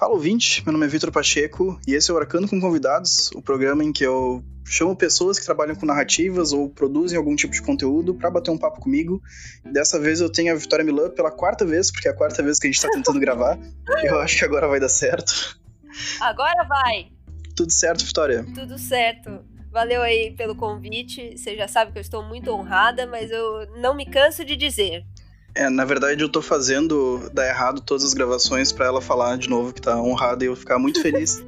Fala ouvinte, meu nome é Vitor Pacheco e esse é o Arcando com Convidados, o programa em que eu chamo pessoas que trabalham com narrativas ou produzem algum tipo de conteúdo para bater um papo comigo. Dessa vez eu tenho a Vitória Milan pela quarta vez, porque é a quarta vez que a gente tá tentando gravar. Eu acho que agora vai dar certo. Agora vai! Tudo certo, Vitória? Tudo certo. Valeu aí pelo convite. Você já sabe que eu estou muito honrada, mas eu não me canso de dizer. É, na verdade eu tô fazendo dar errado todas as gravações para ela falar de novo que tá honrada e eu ficar muito feliz.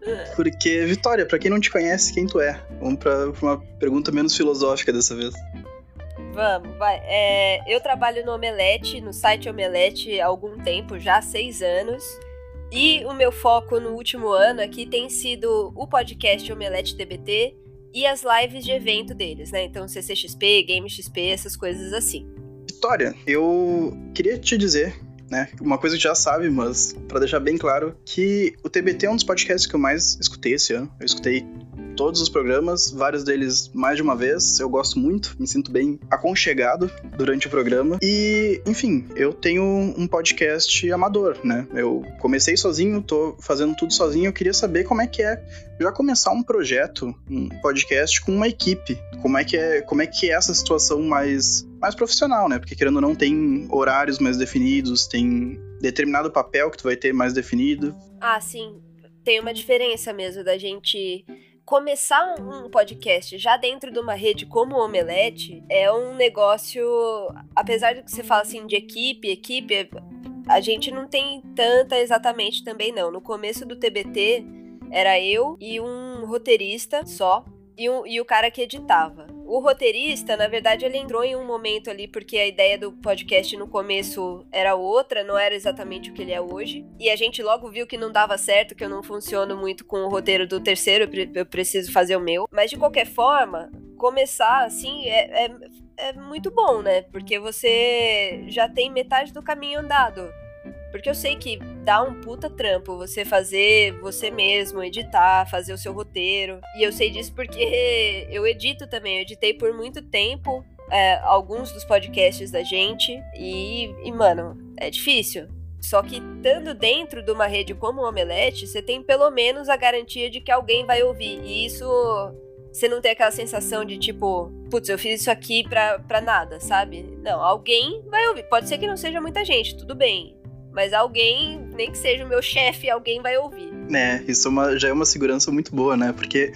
Porque, Vitória, para quem não te conhece, quem tu é? Vamos pra, uma pergunta menos filosófica dessa vez. Vamos, vai. É, eu trabalho no Omelete, no site Omelete há algum tempo, já há seis anos. E o meu foco no último ano aqui tem sido o podcast Omelete TBT e as lives de evento deles, né? Então CCXP, Game XP, essas coisas assim. Vitória, eu queria te dizer, né, uma coisa que já sabe, mas para deixar bem claro, que o TBT é um dos podcasts que eu mais escutei esse ano. Eu escutei todos os programas, vários deles mais de uma vez. Eu gosto muito, me sinto bem aconchegado durante o programa. E, enfim, eu tenho um podcast amador, né? Eu comecei sozinho, tô fazendo tudo sozinho. Eu queria saber como é que é já começar um projeto, um podcast com uma equipe. Como é que é, como é que é essa situação mais mais profissional, né? Porque querendo ou não tem horários mais definidos, tem determinado papel que tu vai ter mais definido. Ah, sim. Tem uma diferença mesmo da gente começar um podcast já dentro de uma rede como o Omelete é um negócio, apesar de que você fala assim de equipe, equipe, a gente não tem tanta exatamente também não. No começo do TBT era eu e um roteirista só e, um, e o cara que editava. O roteirista, na verdade, ele entrou em um momento ali porque a ideia do podcast no começo era outra, não era exatamente o que ele é hoje. E a gente logo viu que não dava certo, que eu não funciono muito com o roteiro do terceiro, eu preciso fazer o meu. Mas de qualquer forma, começar assim é, é, é muito bom, né? Porque você já tem metade do caminho andado. Porque eu sei que dá um puta trampo você fazer você mesmo, editar, fazer o seu roteiro. E eu sei disso porque eu edito também. Eu editei por muito tempo é, alguns dos podcasts da gente. E, e, mano, é difícil. Só que estando dentro de uma rede como o Omelete, você tem pelo menos a garantia de que alguém vai ouvir. E isso você não tem aquela sensação de tipo, putz, eu fiz isso aqui pra, pra nada, sabe? Não, alguém vai ouvir. Pode ser que não seja muita gente, tudo bem. Mas alguém, nem que seja o meu chefe, alguém vai ouvir. É, isso é uma, já é uma segurança muito boa, né? Porque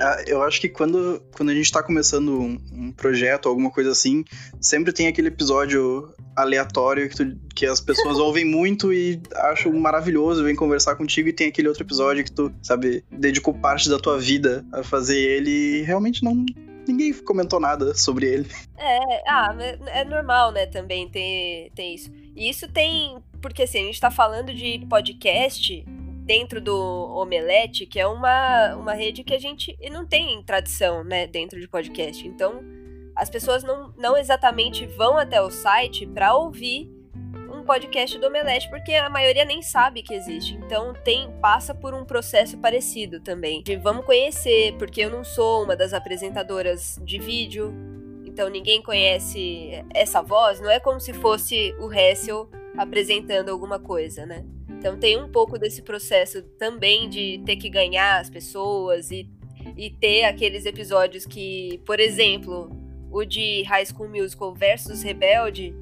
a, eu acho que quando, quando a gente tá começando um, um, projeto, alguma coisa assim, sempre tem aquele episódio aleatório que, tu, que as pessoas ouvem muito e acham maravilhoso, vem conversar contigo, e tem aquele outro episódio que tu, sabe, dedicou parte da tua vida a fazer ele e realmente não, ninguém comentou nada sobre ele. É, ah, é normal, né, também ter, ter isso. E isso tem. Porque assim, a gente tá falando de podcast dentro do Omelete, que é uma, uma rede que a gente não tem tradição, né, dentro de podcast. Então, as pessoas não, não exatamente vão até o site para ouvir podcast do Omelete, porque a maioria nem sabe que existe. Então tem passa por um processo parecido também. De vamos conhecer, porque eu não sou uma das apresentadoras de vídeo, então ninguém conhece essa voz, não é como se fosse o Hessel apresentando alguma coisa, né? Então tem um pouco desse processo também de ter que ganhar as pessoas e, e ter aqueles episódios que, por exemplo, o de High School Musical versus Rebelde,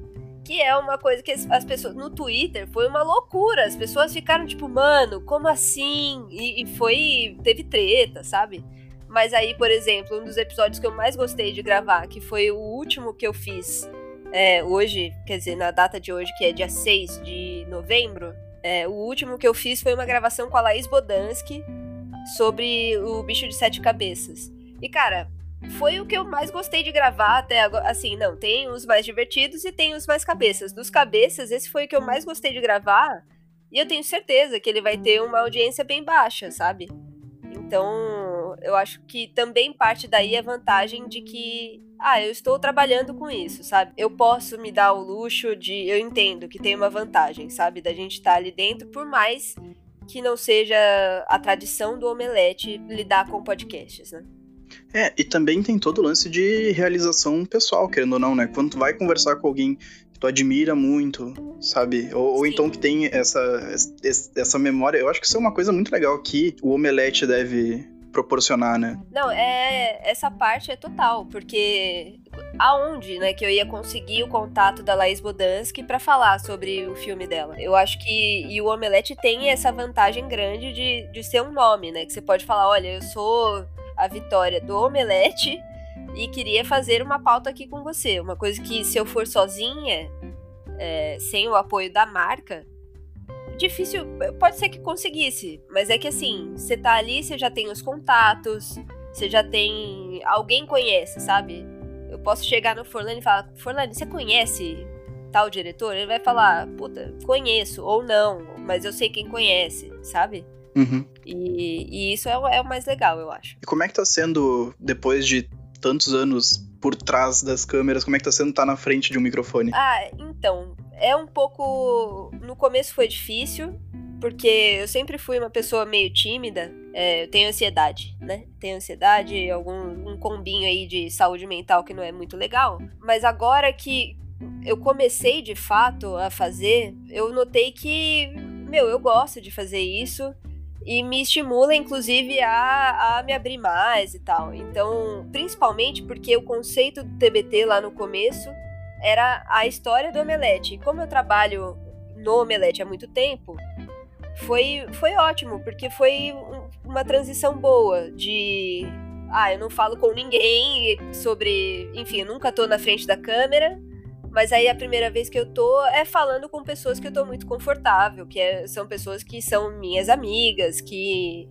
que é uma coisa que as pessoas no Twitter foi uma loucura. As pessoas ficaram tipo, mano, como assim? E, e, foi. teve treta, sabe? Mas aí, por exemplo, um dos episódios que eu mais gostei de gravar, que foi o último que eu fiz é, hoje, quer dizer, na data de hoje, que é dia 6 de novembro, é, o último que eu fiz foi uma gravação com a Laís Bodansky sobre o bicho de sete cabeças. E, cara, foi o que eu mais gostei de gravar até agora. Assim, não, tem os mais divertidos e tem os mais cabeças. Dos cabeças, esse foi o que eu mais gostei de gravar. E eu tenho certeza que ele vai ter uma audiência bem baixa, sabe? Então, eu acho que também parte daí a vantagem de que, ah, eu estou trabalhando com isso, sabe? Eu posso me dar o luxo de. Eu entendo que tem uma vantagem, sabe? Da gente estar ali dentro, por mais que não seja a tradição do Omelete lidar com podcasts, né? É, e também tem todo o lance de realização pessoal, querendo ou não, né? Quando tu vai conversar com alguém tu admira muito, sabe? Ou, ou então que tem essa, essa memória. Eu acho que isso é uma coisa muito legal que o Omelete deve proporcionar, né? Não, é essa parte é total, porque aonde, né, que eu ia conseguir o contato da Laís Bodansky para falar sobre o filme dela. Eu acho que e o Omelete tem essa vantagem grande de, de ser um nome, né, que você pode falar, olha, eu sou a Vitória do Omelete e queria fazer uma pauta aqui com você. Uma coisa que se eu for sozinha, é, sem o apoio da marca, difícil, pode ser que conseguisse, mas é que assim, você tá ali, você já tem os contatos, você já tem. Alguém conhece, sabe? Eu posso chegar no Forlane e falar: Forlane, você conhece tal diretor? Ele vai falar: puta, conheço, ou não, mas eu sei quem conhece, sabe? Uhum. E, e, isso é o, é o mais legal, eu acho. E como é que tá sendo, depois de tantos anos por trás das câmeras, como é que tá sendo estar tá na frente de um microfone? Ah, então, é um pouco. No começo foi difícil, porque eu sempre fui uma pessoa meio tímida. É, eu tenho ansiedade, né? Tenho ansiedade, algum um combinho aí de saúde mental que não é muito legal. Mas agora que eu comecei de fato a fazer, eu notei que, meu, eu gosto de fazer isso e me estimula, inclusive, a, a me abrir mais e tal. Então, principalmente porque o conceito do TBT lá no começo era a história do Omelete. Como eu trabalho no Omelete há muito tempo, foi, foi ótimo, porque foi uma transição boa de. Ah, eu não falo com ninguém sobre. Enfim, eu nunca tô na frente da câmera. Mas aí a primeira vez que eu tô é falando com pessoas que eu tô muito confortável, que é, são pessoas que são minhas amigas, que.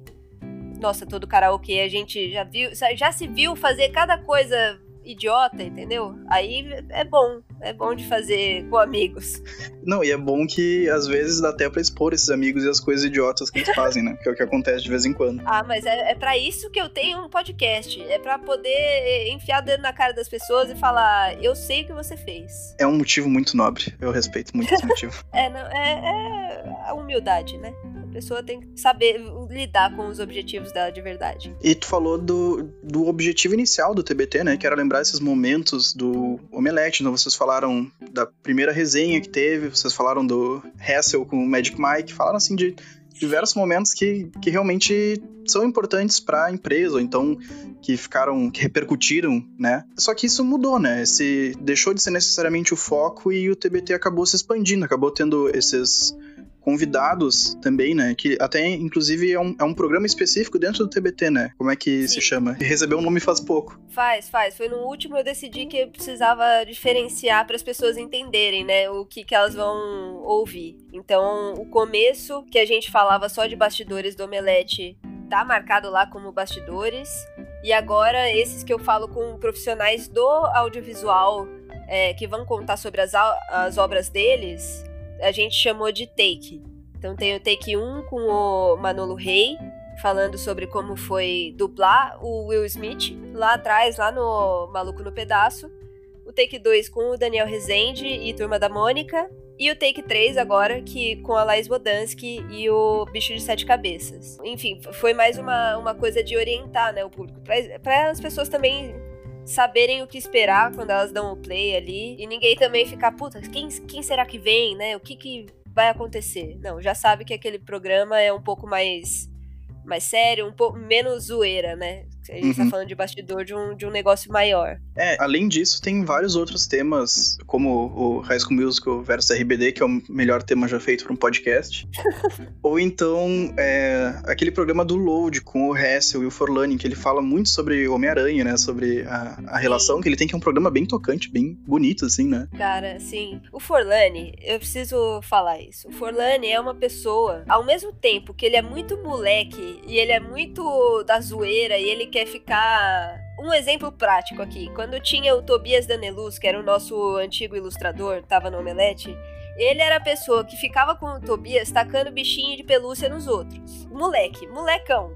Nossa, todo karaokê a gente já viu, já se viu fazer cada coisa idiota, entendeu? Aí é bom, é bom de fazer com amigos. Não, e é bom que às vezes dá até pra expor esses amigos e as coisas idiotas que eles fazem, né? Que é o que acontece de vez em quando. Ah, mas é, é para isso que eu tenho um podcast. É para poder enfiar o dedo na cara das pessoas e falar, eu sei o que você fez. É um motivo muito nobre. Eu respeito muito esse motivo. é, não, é, é a humildade, né? Pessoa tem que saber lidar com os objetivos dela de verdade. E tu falou do, do objetivo inicial do TBT, né? Que era lembrar esses momentos do Omelete. Então vocês falaram da primeira resenha que teve, vocês falaram do Hassel com o Magic Mike, falaram assim de diversos momentos que, que realmente são importantes para a empresa, ou então que ficaram, que repercutiram, né? Só que isso mudou, né? Esse deixou de ser necessariamente o foco e o TBT acabou se expandindo, acabou tendo esses convidados também, né? Que até, inclusive, é um, é um programa específico dentro do TBT, né? Como é que Sim. se chama? Recebeu um nome faz pouco. Faz, faz. Foi no último eu decidi que eu precisava diferenciar para as pessoas entenderem, né? O que, que elas vão ouvir. Então, o começo, que a gente falava só de bastidores do Omelete, tá marcado lá como bastidores. E agora, esses que eu falo com profissionais do audiovisual é, que vão contar sobre as, as obras deles, a gente chamou de take. Então tem o take 1 com o Manolo Rey, falando sobre como foi dublar o Will Smith lá atrás, lá no Maluco no Pedaço. O take 2 com o Daniel Rezende e Turma da Mônica. E o take 3 agora, que com a Laís Bodansky e o Bicho de Sete Cabeças. Enfim, foi mais uma, uma coisa de orientar né, o público. para as pessoas também saberem o que esperar quando elas dão o play ali. E ninguém também ficar, puta, quem, quem será que vem, né? O que, que vai acontecer? Não, já sabe que aquele programa é um pouco mais mais sério, um pouco menos zoeira, né? A gente tá uhum. tá falando de bastidor de um, de um negócio maior. É, além disso, tem vários outros temas, como o High School Musical versus RBD, que é o melhor tema já feito para um podcast. Ou então, é, aquele programa do Load com o Hessel e o Forlani, que ele fala muito sobre Homem-Aranha, né? Sobre a, a relação sim. que ele tem, que é um programa bem tocante, bem bonito, assim, né? Cara, sim. O Forlani, eu preciso falar isso. O Forlani é uma pessoa, ao mesmo tempo que ele é muito moleque e ele é muito da zoeira e ele quer ficar. Um exemplo prático aqui. Quando tinha o Tobias Daneluz, que era o nosso antigo ilustrador, tava no Omelete, ele era a pessoa que ficava com o Tobias tacando bichinho de pelúcia nos outros. Moleque, molecão.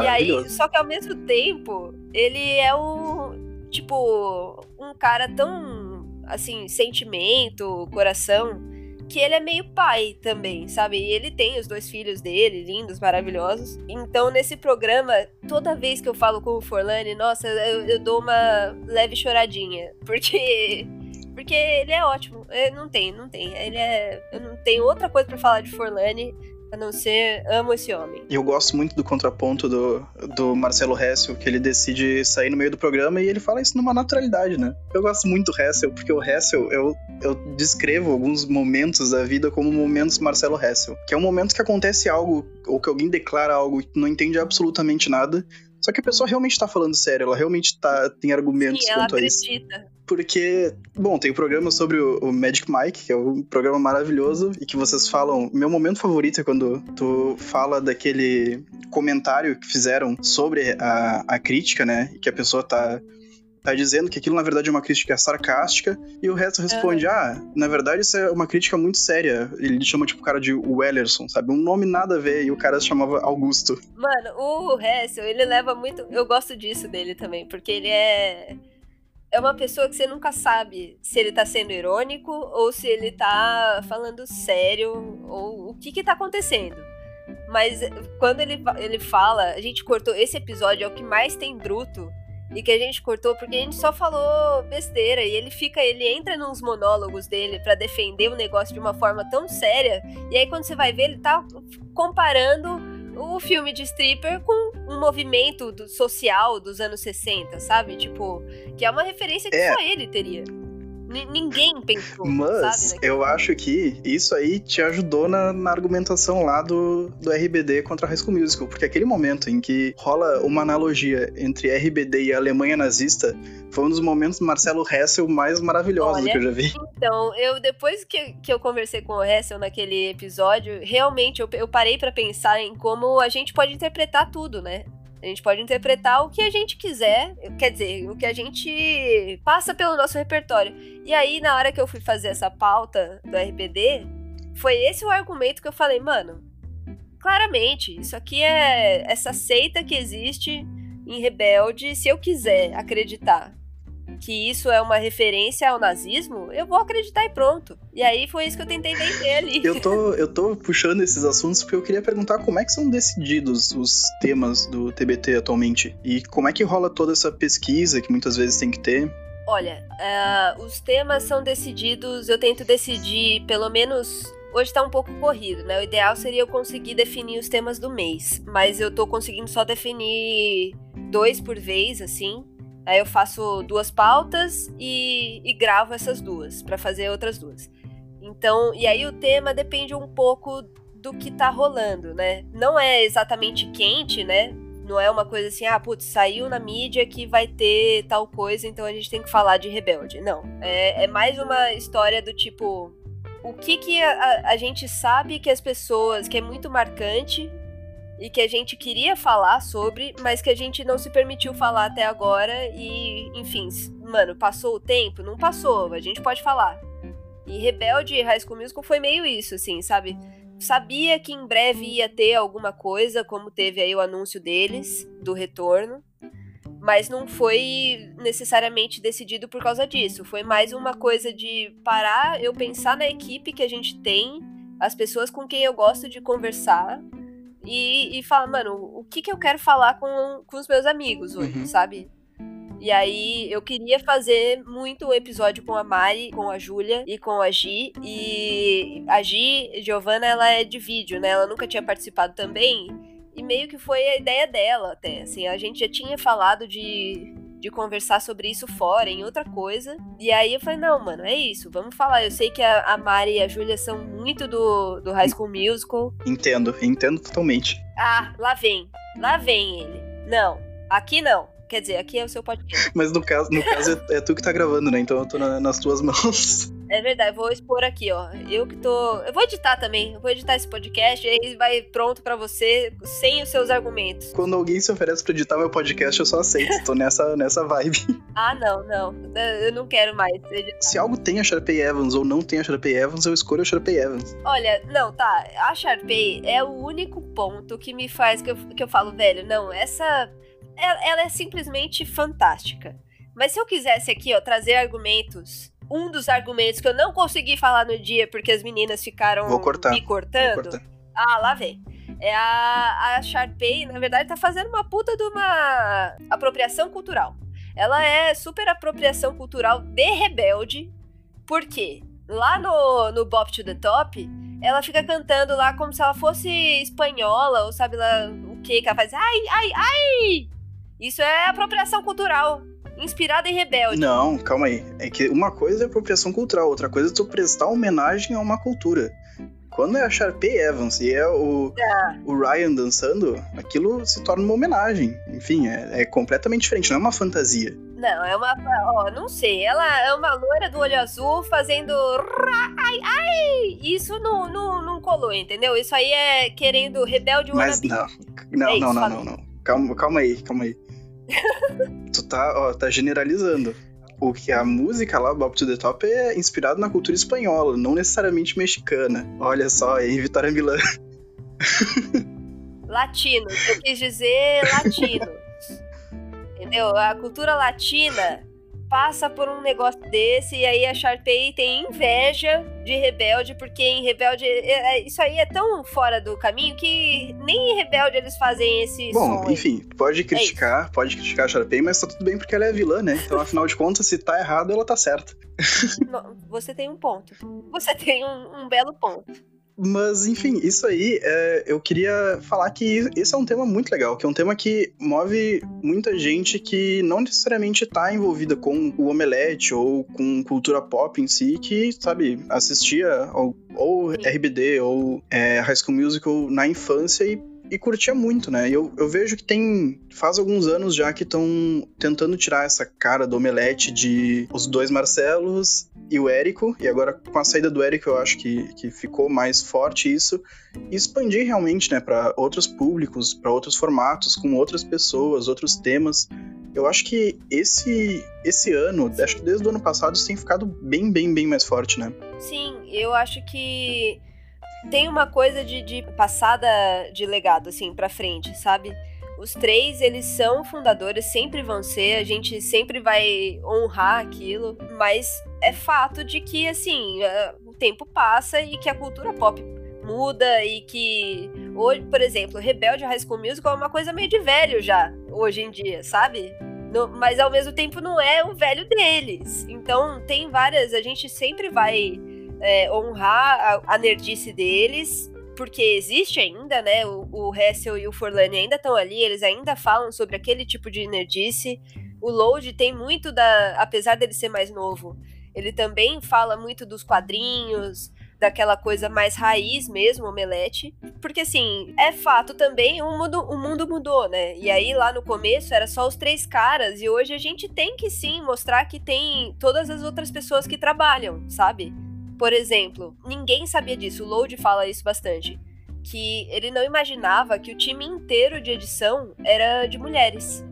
E aí, só que ao mesmo tempo, ele é um. Tipo, um cara tão. Assim, sentimento, coração que ele é meio pai também, sabe? E ele tem os dois filhos dele, lindos, maravilhosos. Então, nesse programa, toda vez que eu falo com o Forlani, nossa, eu, eu dou uma leve choradinha. Porque Porque ele é ótimo. Eu não tem, não tem. Ele é. Eu não tenho outra coisa para falar de Forlani a não ser amo esse homem. E eu gosto muito do contraponto do, do Marcelo Hessel, que ele decide sair no meio do programa e ele fala isso numa naturalidade, né? Eu gosto muito do Hessel, porque o Hessel, eu, eu descrevo alguns momentos da vida como momentos Marcelo Hessel, que é um momento que acontece algo, ou que alguém declara algo e tu não entende absolutamente nada, só que a pessoa realmente tá falando sério, ela realmente tá, tem argumentos Sim, quanto ela a isso. acredita. Porque, bom, tem o programa sobre o, o Magic Mike, que é um programa maravilhoso, e que vocês falam. Meu momento favorito é quando tu fala daquele comentário que fizeram sobre a, a crítica, né? E que a pessoa tá tá dizendo que aquilo na verdade é uma crítica sarcástica e o resto responde: "Ah, na verdade isso é uma crítica muito séria". Ele chama tipo o cara de Wellerson, sabe? Um nome nada a ver e o cara se chamava Augusto. Mano, o Hessel, ele leva muito. Eu gosto disso dele também, porque ele é. É uma pessoa que você nunca sabe se ele tá sendo irônico ou se ele tá falando sério ou o que que tá acontecendo. Mas quando ele, ele fala, a gente cortou. Esse episódio é o que mais tem bruto e que a gente cortou porque a gente só falou besteira e ele fica, ele entra nos monólogos dele para defender o negócio de uma forma tão séria e aí quando você vai ver ele tá comparando o filme de stripper com um movimento do, social dos anos 60, sabe? Tipo, que é uma referência que É. só ele teria. N- ninguém pensou, Mas sabe? eu acho que isso aí te ajudou na, na argumentação lá do, do RBD contra a High School Musical, porque aquele momento em que rola uma analogia entre RBD e a Alemanha nazista foi um dos momentos do Marcelo Hessel mais maravilhosos Olha, que eu já vi. Então, eu depois que, que eu conversei com o Hessel naquele episódio, realmente eu, eu parei pra pensar em como a gente pode interpretar tudo, né? A gente pode interpretar o que a gente quiser, quer dizer, o que a gente passa pelo nosso repertório. E aí, na hora que eu fui fazer essa pauta do RBD, foi esse o argumento que eu falei, mano, claramente, isso aqui é essa seita que existe em Rebelde. Se eu quiser acreditar que isso é uma referência ao nazismo, eu vou acreditar e pronto. E aí foi isso que eu tentei vender ali. Eu tô, eu tô puxando esses assuntos porque eu queria perguntar como é que são decididos os temas do TBT atualmente e como é que rola toda essa pesquisa que muitas vezes tem que ter. Olha, ah, os temas são decididos, eu tento decidir pelo menos. Hoje tá um pouco corrido, né? O ideal seria eu conseguir definir os temas do mês, mas eu tô conseguindo só definir dois por vez, assim. Aí eu faço duas pautas e, e gravo essas duas pra fazer outras duas. Então, e aí o tema depende um pouco do que tá rolando, né? Não é exatamente quente, né? Não é uma coisa assim, ah, putz, saiu na mídia que vai ter tal coisa, então a gente tem que falar de rebelde. Não. É, é mais uma história do tipo. O que, que a- a gente sabe que as pessoas. que é muito marcante e que a gente queria falar sobre, mas que a gente não se permitiu falar até agora e, enfim, mano, passou o tempo? Não passou, a gente pode falar. E Rebelde e High School Musical foi meio isso, assim, sabe? Sabia que em breve ia ter alguma coisa, como teve aí o anúncio deles, do retorno, mas não foi necessariamente decidido por causa disso. Foi mais uma coisa de parar, eu pensar na equipe que a gente tem, as pessoas com quem eu gosto de conversar, e, e falar, mano, o que, que eu quero falar com, com os meus amigos hoje, Uhum. sabe? E aí eu queria fazer muito um episódio com a Mari, com a Júlia e com a Gi. E a Gi, Giovanna, ela é de vídeo, né? Ela nunca tinha participado também. E meio que foi a ideia dela até. Assim, a gente já tinha falado de, de conversar sobre isso fora, em outra coisa. E aí eu falei, não, mano, é isso, vamos falar. Eu sei que a, a Mari e a Júlia são muito do, do High School Musical. Entendo, entendo totalmente. Ah, lá vem. Lá vem ele. Não, aqui não. Quer dizer, aqui é o seu podcast. Mas no caso, no caso é, é tu que tá gravando, né? Então eu tô na- nas tuas mãos. É verdade, vou expor aqui, ó. Eu que tô. Eu vou editar também. Eu vou editar esse podcast e aí vai pronto pra você, sem os seus argumentos. Quando alguém se oferece pra editar meu podcast, eu só aceito. Tô nessa, nessa vibe. Ah, não, não. Eu não quero mais editar. Se algo tem a Sharpay Evans ou não tem a Sharpay Evans, eu escolho a Sharpay Evans. Olha, não, tá. A Sharpay é o único ponto que me faz que eu, que eu falo, velho, não, essa. Ela, ela é simplesmente fantástica. Mas se eu quisesse aqui, ó, trazer argumentos. Um dos argumentos que eu não consegui falar no dia porque as meninas ficaram me Vou cortando. cortar. Ah, lá vem. É a, a Sharpay, na verdade, tá fazendo uma puta de uma apropriação cultural. Ela é super apropriação cultural de rebelde. Por quê? Lá no, no Bop to the Top, ela fica cantando lá como se ela fosse espanhola, ou sabe lá o que que ela faz. Ai, ai, ai! Isso é apropriação cultural. Inspirada em rebelde. Não, calma aí. É que uma coisa é apropriação cultural, outra coisa é tu prestar homenagem a uma cultura. Quando é a Sharpay Evans e é o, É. o Ryan dançando, aquilo se torna uma homenagem. Enfim, é, é completamente diferente, não é uma fantasia. Não, é uma. Ó, não sei. Ela é uma loira do olho azul fazendo. Ai, ai! Isso não, não, não colou, entendeu? Isso aí é querendo rebelde Mas wannabe. não, não, É isso, não, não, não, não. Calma, calma aí, calma aí. Tu tá, ó, tá generalizando. O que a música lá, Bob to the Top, é inspirada na cultura espanhola, não necessariamente mexicana. Olha só aí, Vitória Milã. Latinos. Eu quis dizer latinos. entendeu? A cultura latina passa por um negócio desse e aí a Sharpay tem inveja de Rebelde, porque em Rebelde é- é- isso aí é tão fora do caminho que nem em Rebelde eles fazem esse Bom, som. enfim, pode criticar, pode criticar a Sharpay, mas tá tudo bem porque ela é vilã, né? Então, afinal de contas, se tá errado, ela tá certa. Você tem um ponto. Você tem um, um belo ponto. Mas, enfim, isso aí, é, eu queria falar que esse é um tema muito legal, que é um tema que move muita gente que não necessariamente tá envolvida com o Omelete ou com cultura pop em si, que, sabe, assistia ao, ou. RBD ou é, High School Musical na infância e, e curtia muito, né? Eu, eu vejo que tem. Faz alguns anos já que estão tentando tirar essa cara do Omelete de os dois Marcelos e o Érico, e agora com a saída do Érico eu acho que, que ficou mais forte isso, e expandir realmente, né, para outros públicos, para outros formatos, com outras pessoas, outros temas. Eu acho que esse esse ano, acho que desde o ano passado, isso tem ficado bem, bem, bem mais forte, né? Sim, eu acho que tem uma coisa de, de passada de legado, assim, pra frente, sabe? Os três, eles são fundadores, sempre vão ser, a gente sempre vai honrar aquilo, mas é fato de que, assim, o tempo passa e que a cultura pop muda e que hoje, por exemplo, Rebelde High School Musical é uma coisa meio de velho já, hoje em dia, sabe? No- mas ao mesmo tempo não é o velho deles. Então tem várias, a gente sempre vai é, honrar a, a nerdice deles, porque existe ainda, né? O, o Hessel e o Forlani ainda estão ali, eles ainda falam sobre aquele tipo de nerdice. O Load tem muito da. Apesar dele ser mais novo, ele também fala muito dos quadrinhos, daquela coisa mais raiz mesmo, omelete. Porque assim, é fato também, o mundo, o mundo mudou, né? E aí lá no começo era só os três caras, e hoje a gente tem que sim mostrar que tem todas as outras pessoas que trabalham, sabe? Por exemplo, ninguém sabia disso, o Load fala isso bastante. Que ele não imaginava que o time inteiro de edição era de mulheres.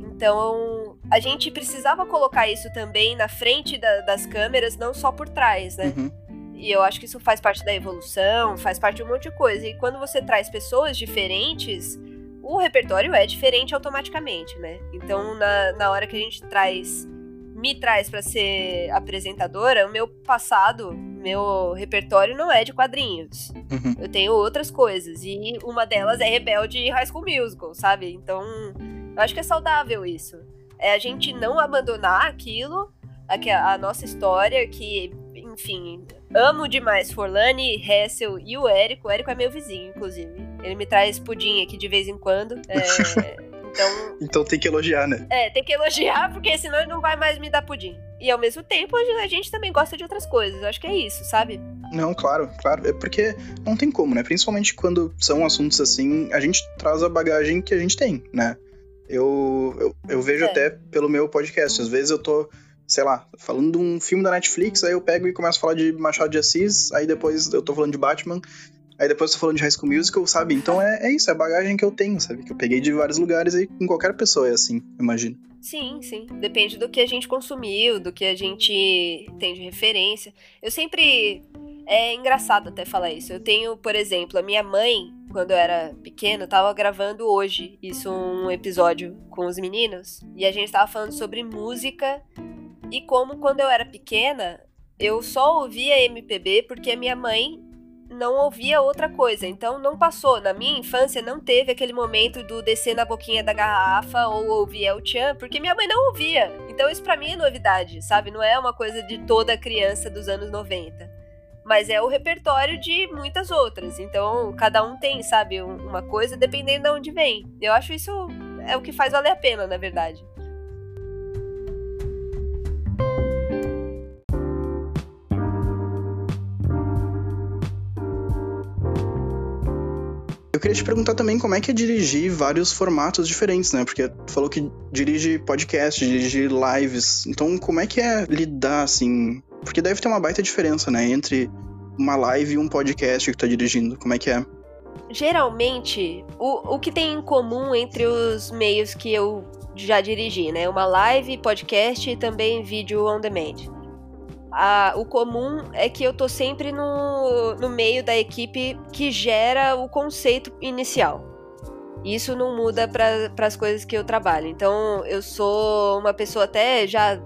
Então, a gente precisava colocar isso também na frente da- das câmeras, não só por trás, né? Uhum. E eu acho que isso faz parte da evolução, faz parte de um monte de coisa. E quando você traz pessoas diferentes, o repertório é diferente automaticamente, né? Então, na, na hora que a gente traz, me traz pra ser apresentadora, o meu passado, meu repertório não é de quadrinhos. Uhum. Eu tenho outras coisas. E uma delas é Rebelde e High School Musical, sabe? Então, eu acho que é saudável isso. É a gente não abandonar aquilo, aque- a nossa história, que, enfim, amo demais Forlani, Hessel e o Érico. O Érico é meu vizinho, inclusive. Ele me traz pudim aqui de vez em quando. É, então, Então tem que elogiar, né? é, tem que elogiar, porque senão ele não vai mais me dar pudim. E ao mesmo tempo, a gente também gosta de outras coisas. Eu acho que é isso, sabe? Não, claro, claro. É porque não tem como, né? Principalmente quando são assuntos assim, a gente traz a bagagem que a gente tem, né? Eu, eu, eu vejo É. até pelo meu podcast. Às vezes eu tô, sei lá, falando de um filme da Netflix, aí eu pego e começo a falar de Machado de Assis, aí depois eu tô falando de Batman, aí depois eu tô falando de High School Musical, sabe? Então é, é isso, é a bagagem que eu tenho, sabe? Que eu peguei de vários lugares e com qualquer pessoa é assim, imagino. Sim, sim. Depende do que a gente consumiu, do que a gente tem de referência. Eu sempre. É engraçado até falar isso. Eu tenho, por exemplo, a minha mãe, quando eu era pequena, tava gravando hoje isso, um episódio com os meninos. E a gente tava falando sobre música e como quando eu era pequena, eu só ouvia MPB porque a minha mãe não ouvia outra coisa, então não passou. Na minha infância não teve aquele momento do descer na boquinha da garrafa ou ouvir El Chan, porque minha mãe não ouvia. Então isso para mim é novidade, sabe? Não é uma coisa de toda criança dos anos 90. Mas é o repertório de muitas outras. Então cada um tem, sabe, uma coisa dependendo de onde vem. Eu acho isso é o que faz valer a pena, na verdade. Eu queria te perguntar também como é que é dirigir vários formatos diferentes, né? Porque tu falou que dirige podcast, dirige lives. Então, como é que é lidar, assim? Porque deve ter uma baita diferença, né? Entre uma live e um podcast que tu tá dirigindo. Como é que é? Geralmente, o, o que tem em comum entre os meios que eu já dirigi, né? Uma live, podcast e também vídeo on demand a, o comum é que eu tô sempre no, no meio da equipe que gera o conceito inicial. Isso não muda para as coisas que eu trabalho. Então, eu sou uma pessoa até já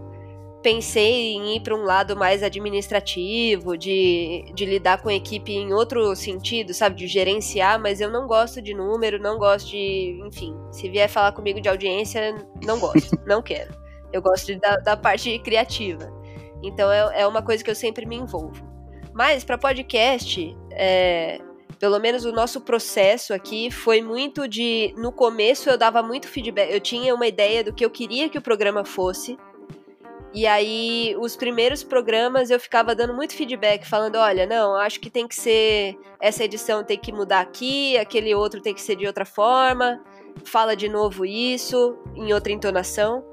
pensei em ir para um lado mais administrativo, de, de lidar com a equipe em outro sentido, sabe? De gerenciar, mas eu não gosto de número, não gosto de. Enfim, se vier falar comigo de audiência, não gosto, não quero. Eu gosto da, da parte criativa. Então é, é uma coisa que eu sempre me envolvo. Mas para podcast, é, pelo menos o nosso processo aqui foi muito de. No começo eu dava muito feedback, eu tinha uma ideia do que eu queria que o programa fosse. E aí, os primeiros programas eu ficava dando muito feedback, falando: olha, não, acho que tem que ser. Essa edição tem que mudar aqui, aquele outro tem que ser de outra forma, fala de novo isso, em outra entonação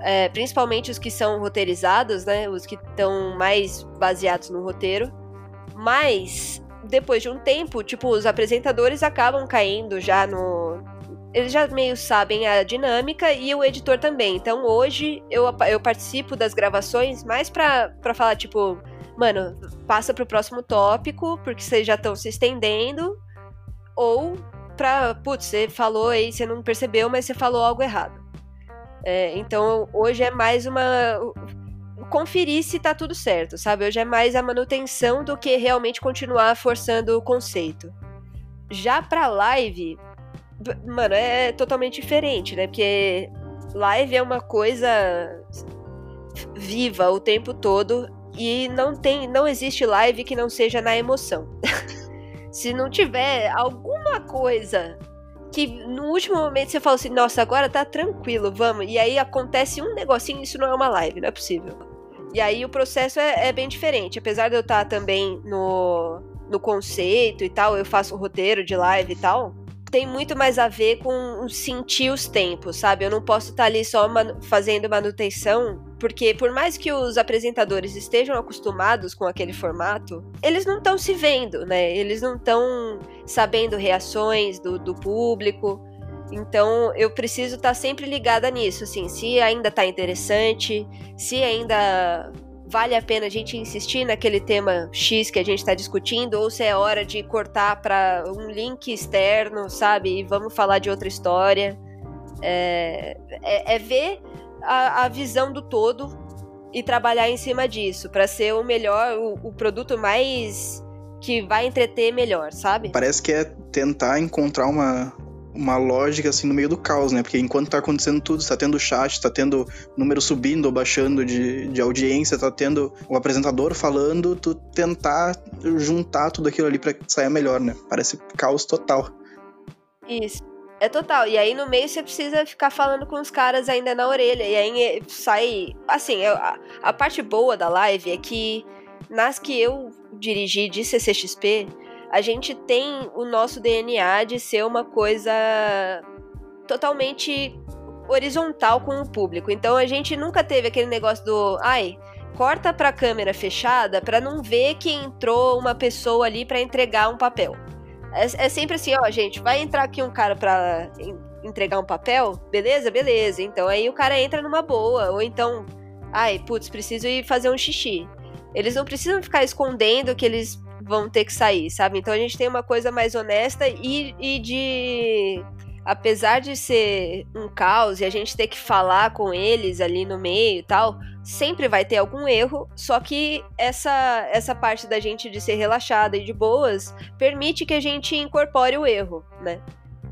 é, principalmente os que são roteirizados, né? Os que estão mais baseados no roteiro. Mas depois de um tempo, tipo, os apresentadores acabam caindo já no. Eles já meio sabem a dinâmica e o editor também. Então hoje eu, eu participo das gravações mais pra, pra falar, tipo, mano, passa pro próximo tópico, porque vocês já estão se estendendo. Ou pra, putz, você falou aí, você não percebeu, mas você falou algo errado. É, então hoje é mais uma. Conferir se tá tudo certo, sabe? Hoje é mais a manutenção do que realmente continuar forçando o conceito. Já pra live, mano, é totalmente diferente, né? Porque live é uma coisa viva o tempo todo e não tem, não existe live que não seja na emoção. Se não tiver alguma coisa que no último momento você fala assim, nossa, agora tá tranquilo, vamos. E aí acontece um negocinho, isso não é uma live, não é possível. E aí o processo é, é bem diferente. Apesar de eu estar também no, no conceito e tal, eu faço roteiro de live e tal tem muito mais a ver com sentir os tempos, sabe? Eu não posso estar ali só manu fazendo manutenção, porque por mais que os apresentadores estejam acostumados com aquele formato, eles não estão se vendo, né? Eles não estão sabendo reações do, do público. Então eu preciso estar sempre ligada nisso, assim, se ainda tá interessante, se ainda vale a pena a gente insistir naquele tema X que a gente está discutindo, ou se é hora de cortar para um link externo, sabe? E vamos falar de outra história. É, é, é ver a, a, visão do todo e trabalhar em cima disso, para ser o melhor, o, o produto mais que vai entreter melhor, sabe? Parece que é tentar encontrar uma, uma lógica assim no meio do caos, né? Porque enquanto tá acontecendo tudo, está tendo chat, está tendo número subindo ou baixando de, de audiência, está tendo o apresentador falando, tu tentar juntar tudo aquilo ali para sair melhor, né? Parece caos total. Isso. É total. E aí no meio você precisa ficar falando com os caras ainda na orelha. E aí sai. Assim, a, a parte boa da live é que nas que eu dirigi de CCXP, a gente tem o nosso DNA de ser uma coisa totalmente horizontal com o público. Então a gente nunca teve aquele negócio do, ai, corta para câmera fechada para não ver que entrou uma pessoa ali para entregar um papel. É, é, sempre assim, ó, gente, vai entrar aqui um cara para entregar um papel, beleza, beleza. Então aí o cara entra numa boa, ou então, ai, putz, preciso ir fazer um xixi. Eles não precisam ficar escondendo que eles vão ter que sair, sabe? Então a gente tem uma coisa mais honesta e, e de apesar de ser um caos e a gente ter que falar com eles ali no meio e tal, sempre vai ter algum erro, só que essa, essa parte da gente de ser relaxada e de boas permite que a gente incorpore o erro, né?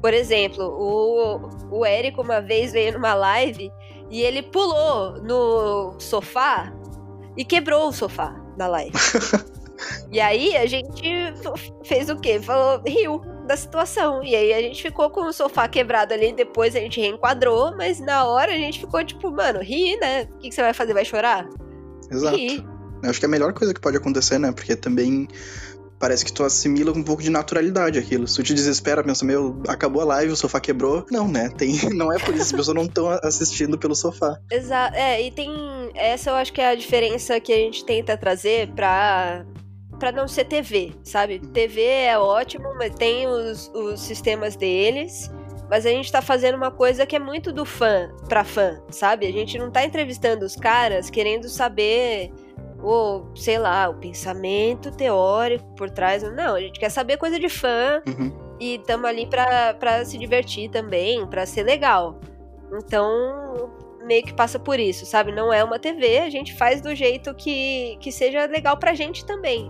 Por exemplo, o, o Érico uma vez veio numa live e ele pulou no sofá e quebrou o sofá da live. e aí a gente fez o quê? Falou, riu da situação. E aí a gente ficou com o sofá quebrado ali, depois a gente reenquadrou, mas na hora a gente ficou tipo, mano, ri, né? O que, que você vai fazer? Vai chorar? Exato. Ri. Eu acho que é a melhor coisa que pode acontecer, né? Porque também parece que tu assimila um pouco de naturalidade aquilo. Se tu te desespera, pensa, meu, acabou a live, o sofá quebrou. Não, né? Tem, não é por isso, as pessoas não estão assistindo pelo sofá. Exato. É, e tem. Essa eu acho que é a diferença que a gente tenta trazer pra para não ser TV, sabe? TV é ótimo, mas tem os, os sistemas deles. Mas a gente tá fazendo uma coisa que é muito do fã pra fã, sabe? A gente não tá entrevistando os caras querendo saber o, sei lá, o pensamento teórico por trás. Não, a gente quer saber coisa de fã Uhum. e estamos ali pra, pra se divertir também, pra ser legal. Então, meio que passa por isso, sabe? Não é uma TV, a gente faz do jeito que, que seja legal pra gente também.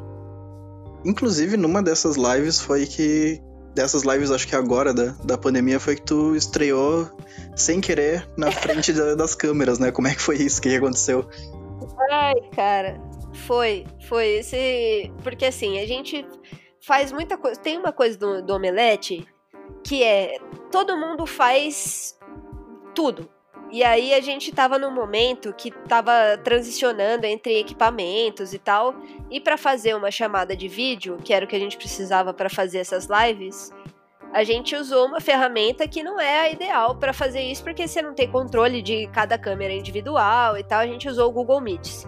Inclusive, numa dessas lives foi que. Dessas lives, acho que agora da, da pandemia, foi que tu estreou sem querer na frente da- das câmeras, né? Como é que foi isso? O que aconteceu? Ai, cara, foi, foi esse. Porque assim, a gente faz muita coisa. Tem uma coisa do, do Omelete que é todo mundo faz tudo. E aí a gente tava num momento que tava transicionando entre equipamentos e tal. E pra fazer uma chamada de vídeo, que era o que a gente precisava pra fazer essas lives, a gente usou uma ferramenta que não é a ideal pra fazer isso, porque você não tem controle de cada câmera individual e tal. A gente usou o Google Meets.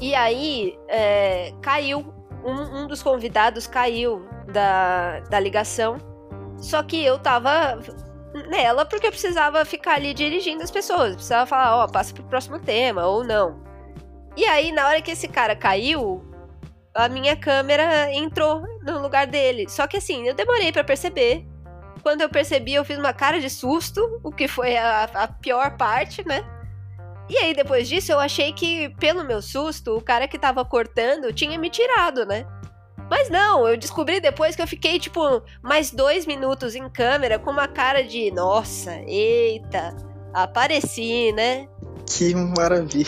E aí é, caiu, um, um dos convidados caiu da, da ligação. Só que eu tava nela porque eu precisava ficar ali dirigindo as pessoas. Precisava falar, ó, passa pro próximo tema, ou não. E aí, na hora que esse cara caiu, a minha câmera entrou no lugar dele. Só que assim, eu demorei pra perceber. Quando eu percebi, eu fiz uma cara de susto, o que foi a, a pior parte, né? E aí, depois disso, eu achei que, pelo meu susto, o cara que tava cortando tinha me tirado, né? Mas não, eu descobri depois que eu fiquei, tipo, mais dois minutos em câmera com uma cara de nossa, eita, apareci, né? Que maravilha.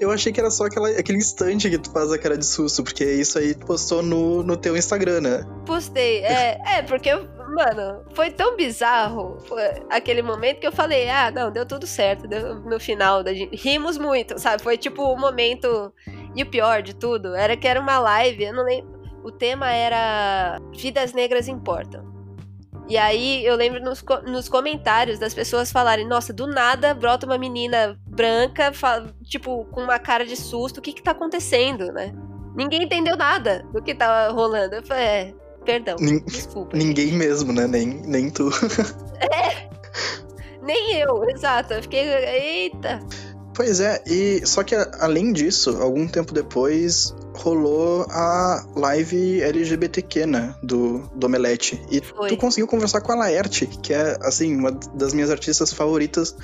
Eu achei que era só aquela, aquele instante que tu faz a cara de susto, porque isso aí tu postou no, no teu Instagram, né? Postei. É, é, porque, mano, foi tão bizarro foi aquele momento que eu falei, ah, não, deu tudo certo. Deu, no final, da gente, rimos muito, sabe? Foi tipo o momento. E o pior de tudo era que era uma live, eu não lembro. O tema era Vidas Negras Importam. E aí eu lembro nos, nos comentários das pessoas falarem: Nossa, do nada brota uma menina branca, tipo, com uma cara de susto, o que que tá acontecendo, né? Ninguém entendeu nada do que tava rolando. Eu falei: É, perdão, Nin- desculpa. Ninguém mesmo, né? Nem, nem tu. Nem eu, exato. Eu fiquei, eita. Pois é, e só que além disso, algum tempo depois rolou a live LGBTQ, né, do, do Omelete. E Foi. tu conseguiu conversar com a Laerte, que é, assim, uma das minhas artistas favoritas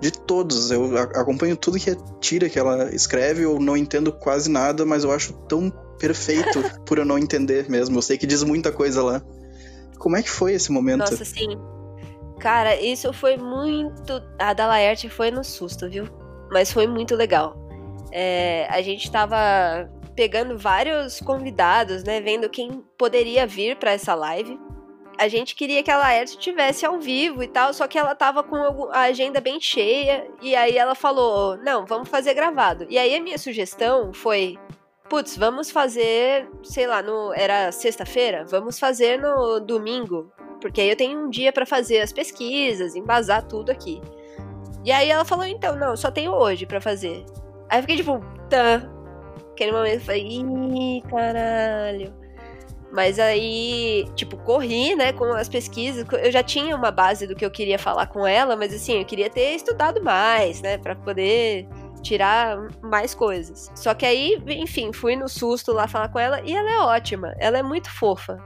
de todos. Eu acompanho tudo que é tira que ela escreve, eu não entendo quase nada, mas eu acho tão perfeito por eu não entender mesmo. Eu sei que diz muita coisa lá. Como é que foi esse momento? Nossa, sim. Cara, isso foi muito. A da Laerte foi no susto, viu? Mas foi muito legal. É, a gente tava pegando vários convidados, né? Vendo quem poderia vir pra essa live. A gente queria que a Laerte estivesse ao vivo e tal, só que ela tava com a agenda bem cheia. E aí ela falou: Não, vamos fazer gravado. E aí a minha sugestão foi: Putz, vamos fazer, sei lá, no, era sexta-feira? Vamos fazer no domingo. Porque aí eu tenho um dia pra fazer as pesquisas, embasar tudo aqui. E aí ela falou, então, não, só tenho hoje pra fazer. Aí eu fiquei tipo, tá. Aquele momento eu falei, ih, caralho. Mas aí, tipo, corri, né, com as pesquisas. Eu já tinha uma base do que eu queria falar com ela, mas assim, eu queria ter estudado mais, né, pra poder tirar mais coisas. Só que aí, enfim, fui no susto lá falar com ela e ela é ótima, ela é muito fofa.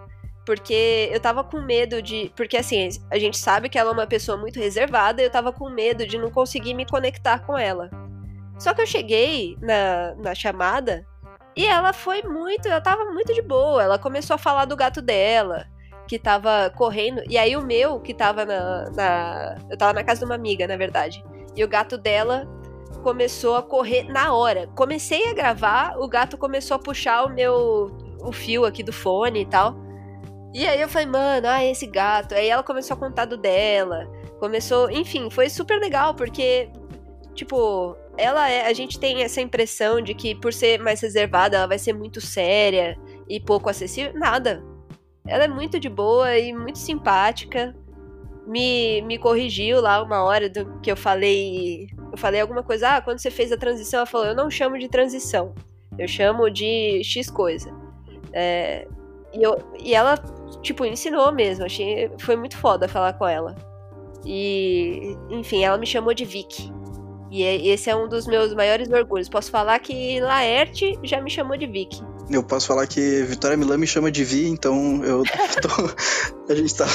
Porque eu tava com medo de. Porque assim, a gente sabe que ela é uma pessoa muito reservada e eu tava com medo de não conseguir me conectar com ela. Só que eu cheguei na, na chamada e ela foi muito. Ela tava muito de boa. Ela começou a falar do gato dela, que tava correndo. E aí o meu, que tava na. na eu tava na casa de uma amiga, na verdade. E o gato dela começou a correr na hora. Comecei a gravar, o gato começou a puxar o meu o fio aqui do fone e tal. E aí eu falei, mano, ah, esse gato. Aí ela começou a contar do dela. Começou, enfim, foi super legal, porque, tipo, ela é. A gente tem essa impressão de que por ser mais reservada, ela vai ser muito séria e pouco acessível. Nada. Ela é muito de boa e muito simpática. Me, me corrigiu lá uma hora do que eu falei. Eu falei alguma coisa. Ah, quando você fez a transição, ela falou: Eu não chamo de transição. Eu chamo de X coisa. É, e, eu, e ela, tipo, ensinou mesmo. Achei, foi muito foda falar com ela. E, enfim, ela me chamou de Vicky. E é, esse é um dos meus maiores orgulhos. Posso falar que Laerte já me chamou de Vicky. Eu posso falar que Vitória Milan me chama de Vi, então eu tô. a gente tá.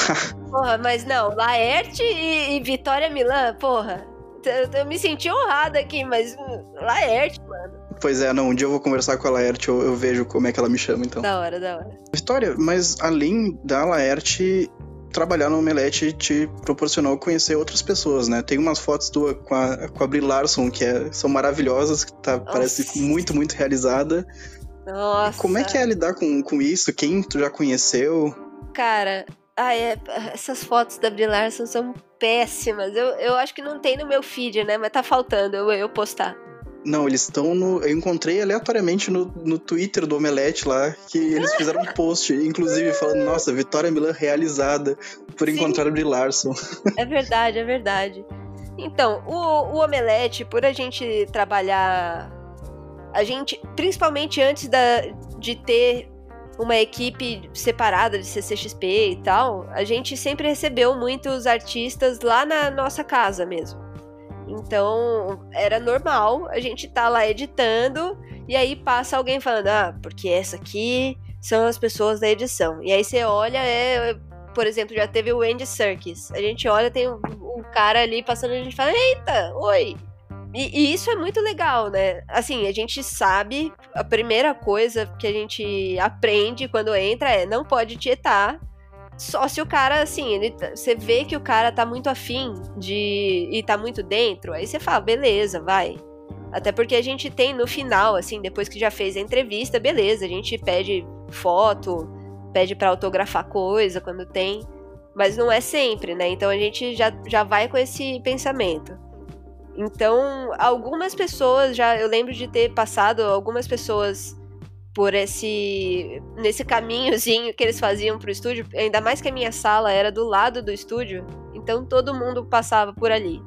Porra, mas não, Laerte e, e Vitória Milan, porra. Eu, eu, me senti honrada aqui, mas Laerte, mano. Pois é, não, um dia eu vou conversar com a Laerte, eu, eu vejo como é que ela me chama, então. Da hora, da hora. Vitória, mas além da Laerte, trabalhar no Omelete te proporcionou conhecer outras pessoas, né? Tem umas fotos tua com a, com a Brie Larson que é, são maravilhosas, que tá, parece muito, muito realizada. Nossa. Como é que é lidar com, com isso? Quem tu já conheceu? Cara, ah, é, essas fotos da Brie Larson são péssimas. Eu, eu acho que não tem no meu feed, né? Mas tá faltando eu, eu postar. Não, eles estão no. Eu encontrei aleatoriamente no, no Twitter do Omelete lá, que eles fizeram um post, inclusive falando, nossa, Vitória Milan realizada por Sim. encontrar o Brie Larson. É verdade, é verdade. Então, o, o Omelete, por a gente trabalhar. A gente, principalmente antes da, de ter uma equipe separada de CCXP e tal, a gente sempre recebeu muitos artistas lá na nossa casa mesmo. Então, era normal a gente tá lá editando e aí passa alguém falando: "Ah, porque essa aqui são as pessoas da edição". E aí você olha, é, por exemplo, já teve o Andy Serkis. A gente olha, tem um, um cara ali passando, a gente fala: "Eita, oi". E, e, isso é muito legal, né? Assim, a gente sabe, a primeira coisa que a gente aprende quando entra é não pode tietar só se o cara, assim, ele, tá, você vê que o cara tá muito afim de. e tá muito dentro, aí você fala, beleza, vai. Até porque a gente tem no final, assim, depois que já fez a entrevista, beleza, a gente pede foto, pede para autografar coisa quando tem, mas não é sempre, né? Então a gente já, já vai com esse pensamento. Então, algumas pessoas já, eu lembro de ter passado algumas pessoas por esse nesse caminhozinho que eles faziam pro estúdio, ainda mais que a minha sala era do lado do estúdio, então todo mundo passava por ali.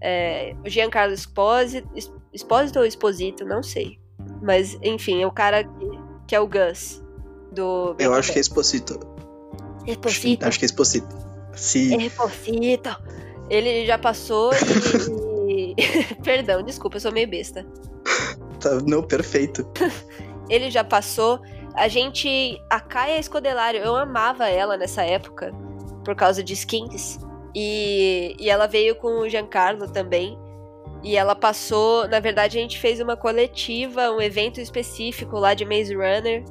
É, o Giancarlo Esposito, Esposito ou Esposito, não sei. Mas, enfim, é o cara que, que é o Gus. Do Eu acho que é Esposito. Esposito? Acho, acho que é Esposito. Sim. Esposito. Ele já passou e. Perdão, desculpa, eu sou meio besta. Tá, não, perfeito. ele já passou. A gente. A Kaia Escodelário, eu amava ela nessa época, por causa de skins. E, e ela veio com o Giancarlo também. E ela passou. Na verdade, a gente fez uma coletiva, um evento específico lá de Maze Runner.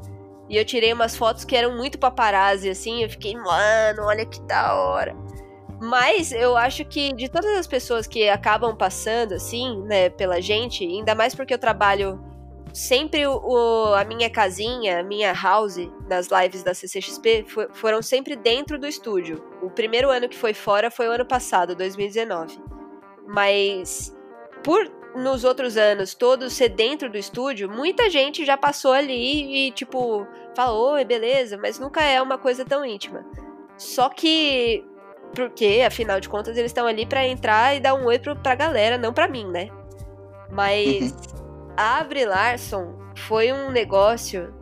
E eu tirei umas fotos que eram muito paparazzi, assim. Eu fiquei, mano, olha que da hora. Mas eu acho que de todas as pessoas que acabam passando, assim, né, pela gente, ainda mais porque eu trabalho sempre o, a minha casinha, a minha house nas lives da CCXP for, foram sempre dentro do estúdio. O primeiro ano que foi fora foi o ano passado, 2019. Mas por nos outros anos todos ser dentro do estúdio, muita gente já passou ali e tipo, falou, oi, beleza, mas nunca é uma coisa tão íntima. Só que porque, afinal de contas, eles estão ali para entrar e dar um oi pro, pra galera, não pra mim, né? Mas a Brie Larson foi um negócio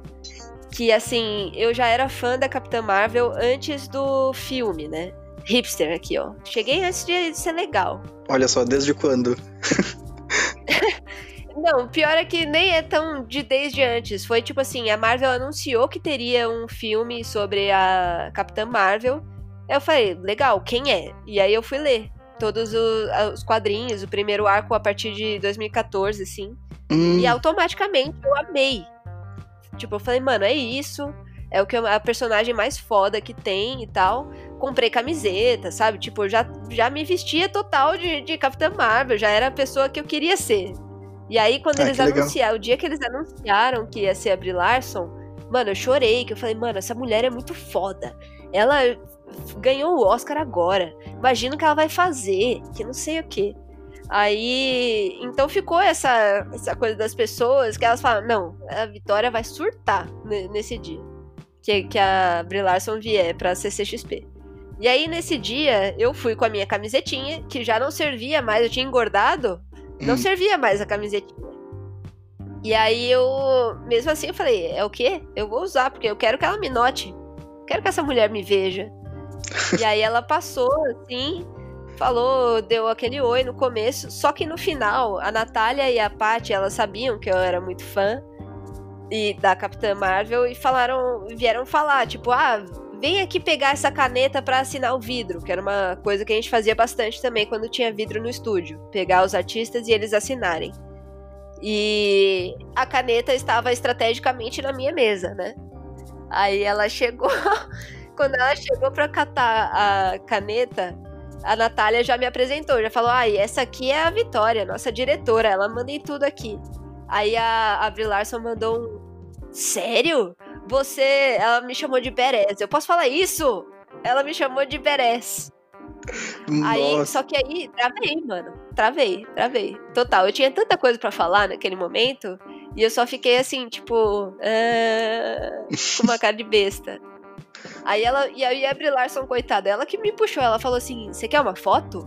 que, assim, eu já era fã da Capitã Marvel antes do filme, né? Hipster aqui, ó. Cheguei antes de ser legal. Olha só, desde quando? Não, pior é que nem é tão de desde antes. Foi tipo assim, a Marvel anunciou que teria um filme sobre a Capitã Marvel. Eu falei, legal, quem é? E aí eu fui ler todos os, os quadrinhos, o primeiro arco a partir de 2014, assim. Hum. E automaticamente eu amei. Tipo, eu falei, mano, é isso. É o que a personagem mais foda que tem e tal. Comprei camiseta, sabe? Tipo, já, já me vestia total de, de Capitã Marvel, já era a pessoa que eu queria ser. E aí, quando ah, eles anunciaram, o dia que eles anunciaram que ia ser a Brie Larson, mano, eu chorei, que eu falei, mano, essa mulher é muito foda. Ela ganhou o Oscar agora. Imagina o que ela vai fazer, que não sei o que. Aí, então ficou essa, essa coisa das pessoas que elas falam, não, a Vitória vai surtar nesse dia. Que, que a Brie Larson vier pra CCXP. E aí, nesse dia, eu fui com a minha camisetinha, que já não servia mais, eu tinha engordado, não hum. servia mais a camisetinha. E aí eu, mesmo assim, eu falei, é o quê? Eu vou usar, porque eu quero que ela me note. Quero que essa mulher me veja. e aí ela passou, assim, falou, deu aquele oi no começo, só que no final, a Natália e a Paty, elas sabiam que eu era muito fã e da Capitã Marvel e falaram, vieram falar, tipo, ah, vem aqui pegar essa caneta para assinar o vidro, que era uma coisa que a gente fazia bastante também quando tinha vidro no estúdio, pegar os artistas e eles assinarem. E a caneta estava estrategicamente na minha mesa, né? Aí ela chegou, quando ela chegou para catar a caneta, a Natália já me apresentou, já falou: ai, essa aqui é a Vitória, nossa diretora, ela manda em tudo aqui. Aí a, a Brie Larson mandou um. Sério? Você. Ela me chamou de Beres. Eu posso falar isso? Ela me chamou de Beres. Aí, só que aí, travei, mano. Travei, travei. Total. Eu tinha tanta coisa para falar naquele momento. E eu só fiquei assim, tipo. Ah, com uma cara de besta. Aí ela. E aí a Brie Larson, coitada, ela que me puxou. Ela falou assim: Você quer uma foto?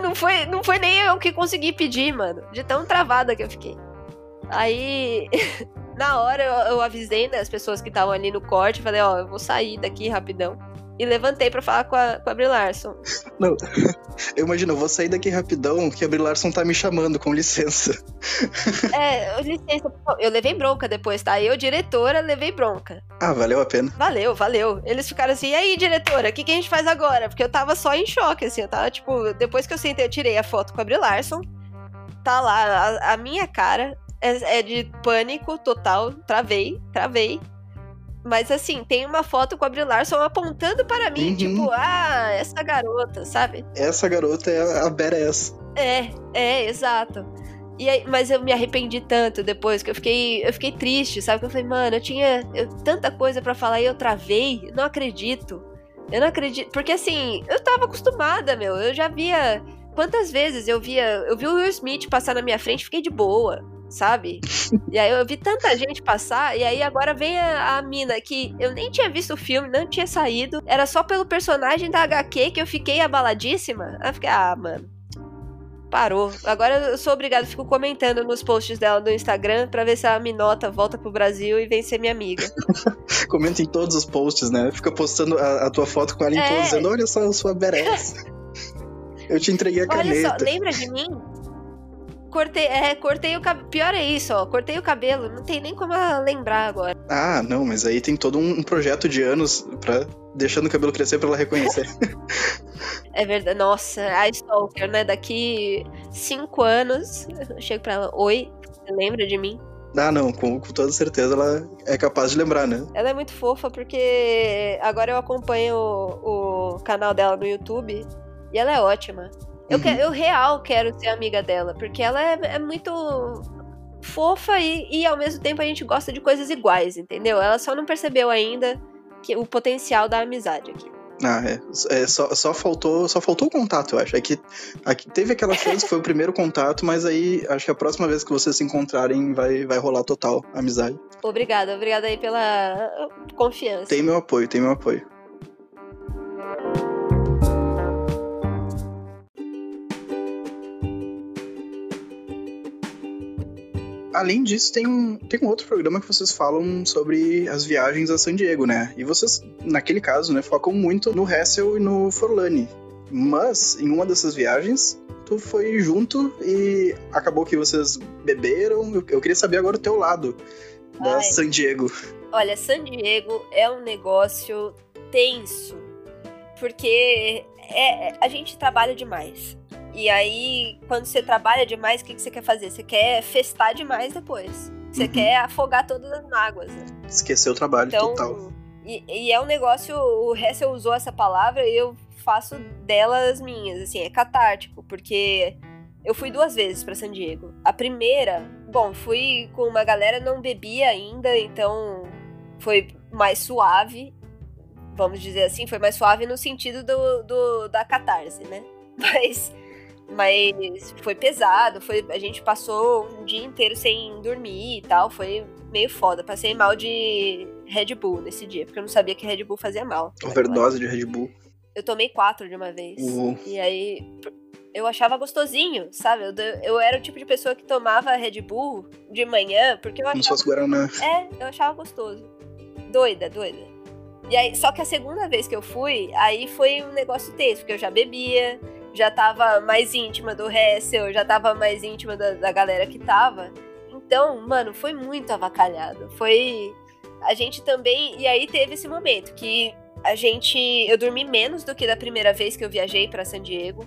Não foi, não foi nem eu que consegui pedir, mano. De tão travada que eu fiquei. Aí. na hora eu, eu avisei né, as pessoas que estavam ali no corte. Falei: Ó, eu vou sair daqui rapidão e levantei para falar com a, com a Brie Larson. Não, eu imagino, eu vou sair daqui rapidão que a Brie Larson tá me chamando, com licença. É, licença, eu levei bronca depois, tá? Eu, diretora, levei bronca. Ah, valeu a pena. Valeu, valeu. Eles ficaram assim, e aí, diretora, o que, que a gente faz agora? Porque eu tava só em choque, assim, eu tava, tipo, depois que eu sentei, eu tirei a foto com a Brie Larson, tá lá, a, a minha cara é, é de pânico total, travei, travei. Mas assim, tem uma foto com a Brie Larson apontando para mim, uhum. tipo, ah, essa garota, sabe? Essa garota é a badass. É, é, exato. E aí, mas eu me arrependi tanto depois que eu fiquei, eu fiquei triste, sabe? Que eu falei, mano, eu tinha eu, tanta coisa para falar e eu travei, não acredito. Eu não acredito, porque assim, eu tava acostumada, meu. Eu já via quantas vezes eu via, eu vi o Will Smith passar na minha frente, fiquei de boa sabe? e aí eu vi tanta gente passar, e aí agora vem a, a, mina que eu nem tinha visto o filme, não tinha saído, era só pelo personagem da HQ que eu fiquei abaladíssima. Aí eu fiquei, ah, mano. Parou. Agora eu sou obrigada, fico comentando nos posts dela no Instagram pra ver se ela me nota, volta pro Brasil e vem ser minha amiga. Comenta em todos os posts, né? Fica postando a, a tua foto com ela em é. todos, dizendo: Olha só, eu sou a Beres. eu te entreguei a Olha caneta. Olha só, lembra de mim? Cortei, é, cortei o cabelo. Pior é isso, ó. Cortei o cabelo. Não tem nem como lembrar agora. Ah, não, mas aí tem todo um projeto de anos pra deixando o cabelo crescer pra ela reconhecer. é verdade. Nossa, a Stalker, né? Daqui cinco anos, eu chego pra ela. Oi, você lembra de mim? Ah, não, com, com, toda certeza ela é capaz de lembrar, né? Ela é muito fofa porque agora eu acompanho o, o canal dela no YouTube e ela é ótima. Eu, uhum. que, eu real quero ser amiga dela, porque ela é, é muito fofa e, e ao mesmo tempo a gente gosta de coisas iguais, entendeu? Ela só não percebeu ainda que o potencial da amizade aqui. Ah, é. é só, só, faltou, só faltou o contato, eu acho. É que, aqui teve aquela chance, foi o primeiro contato, mas aí acho que a próxima vez que vocês se encontrarem vai, vai rolar total amizade. Obrigada, obrigada aí pela confiança. Tem meu apoio, tem meu apoio. Além disso, tem um, tem um outro programa que vocês falam sobre as viagens a San Diego, né? E vocês, naquele caso, né, focam muito no Hessel e no Forlani. Mas, em uma dessas viagens, tu foi junto e acabou que vocês beberam. Eu, eu queria saber agora o teu lado da Ai. San Diego. Olha, San Diego é um negócio tenso, porque é, é, a gente trabalha demais. E aí, quando você trabalha demais, o que, que você quer fazer? Você quer festar demais depois. Você uhum. quer afogar todas as mágoas. Né? Esquecer o trabalho então, total. E, e, é um negócio, o Hessel usou essa palavra e eu faço delas minhas, assim, é catártico, porque eu fui duas vezes para San Diego. A primeira, bom, fui com uma galera, não bebia ainda, então foi mais suave, vamos dizer assim, foi mais suave no sentido do, do da catarse, né? Mas mas foi pesado, foi, a gente passou um dia inteiro sem dormir e tal, foi meio foda. Passei mal de Red Bull nesse dia, porque eu não sabia que Red Bull fazia mal. Overdose de Red Bull. Eu tomei quatro de uma vez. Uhum. E aí eu achava gostosinho, sabe? Eu, eu era o tipo de pessoa que tomava Red Bull de manhã, porque eu achava. Como se Guaraná. É, eu achava gostoso. Doida, doida. E aí, só que a segunda vez que eu fui, aí foi um negócio tenso, porque eu já bebia, já tava mais íntima do Hessel, já tava mais íntima da, da galera que tava. Então, mano, foi muito avacalhado. Foi. A gente também. E aí teve esse momento que a gente. Eu dormi menos do que da primeira vez que eu viajei para San Diego.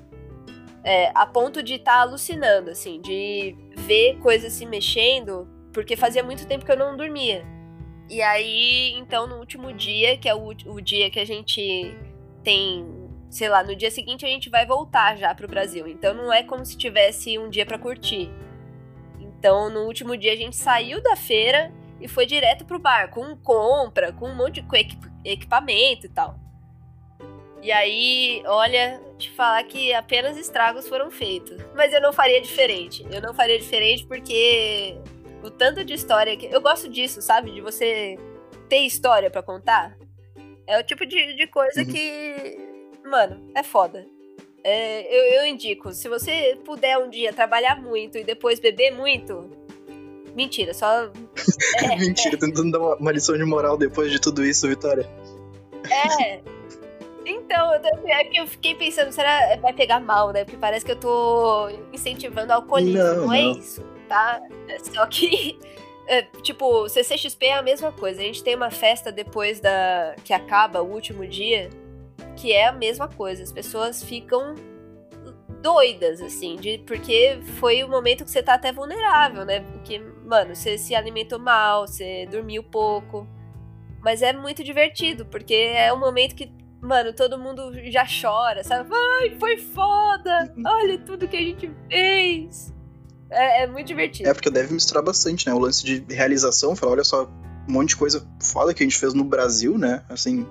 É, a ponto de estar tá alucinando, assim, de ver coisas se mexendo, porque fazia muito tempo que eu não dormia. E aí, então, no último dia, que é o, o dia que a gente tem sei lá, no dia seguinte a gente vai voltar já pro Brasil. Então não é como se tivesse um dia para curtir. Então no último dia a gente saiu da feira e foi direto pro bar, com compra, com um monte de equipamento e tal. E aí, olha, te falar que apenas estragos foram feitos. Mas eu não faria diferente. Eu não faria diferente porque o tanto de história que. Eu gosto disso, sabe? De você ter história para contar. É o tipo de, de coisa uhum. que Mano, é foda. É, eu, eu indico, se você puder um dia trabalhar muito e depois beber muito, Mentira, só. É, Mentira, é. tentando dar uma, uma, lição de moral depois de tudo isso, Vitória. É. Então, eu, é que eu fiquei pensando, será vai pegar mal, né? Porque parece que eu tô incentivando o alcoolismo. Não, não é isso, tá? É só que. É, tipo, CCXP é a mesma coisa. A gente tem uma festa depois da. que acaba o último dia que é a mesma coisa. As pessoas ficam doidas, assim, de, porque foi o momento que você tá até vulnerável, né? Porque, mano, você se alimentou mal, você dormiu pouco. Mas é muito divertido, porque é um momento que, mano, todo mundo já chora, sabe? Ai, foi foda! Olha tudo que a gente fez! É, é muito divertido. É, porque deve misturar bastante, né? O lance de realização, falar, olha só, um monte de coisa foda que a gente fez no Brasil, né? Assim,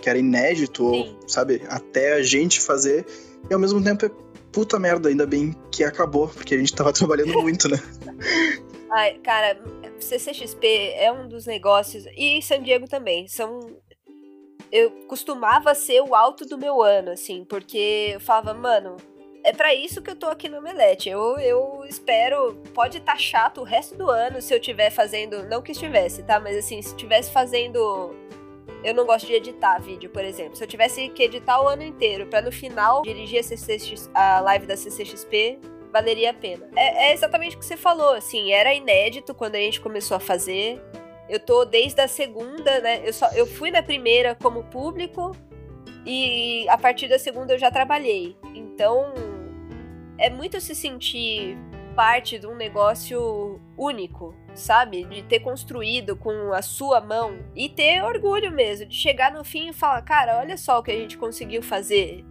que era inédito, ou, sabe, até a gente fazer, e ao mesmo tempo é puta merda, ainda bem que acabou, porque a gente tava trabalhando muito, né? Ai, cara, CCXP é um dos negócios, e San Diego também, são. Eu costumava ser o alto do meu ano, assim, porque eu falava, mano, é para isso que eu tô aqui no Omelete. Eu, eu espero. Pode estar tá chato o resto do ano se eu estiver fazendo. Não que estivesse, tá? Mas assim, se estivesse fazendo eu não gosto de editar vídeo, por exemplo. Se eu tivesse que editar o ano inteiro para no final dirigir a, CCX, a live da CCXP, valeria a pena. É, é, exatamente o que você falou, assim, era inédito quando a gente começou a fazer. Eu tô desde a segunda, né? Eu, só, eu fui na primeira como público e a partir da segunda eu já trabalhei. Então, é muito se sentir parte de um negócio único, sabe? De ter construído com a sua mão e ter orgulho mesmo, de chegar no fim e falar, cara, olha só o que a gente conseguiu fazer.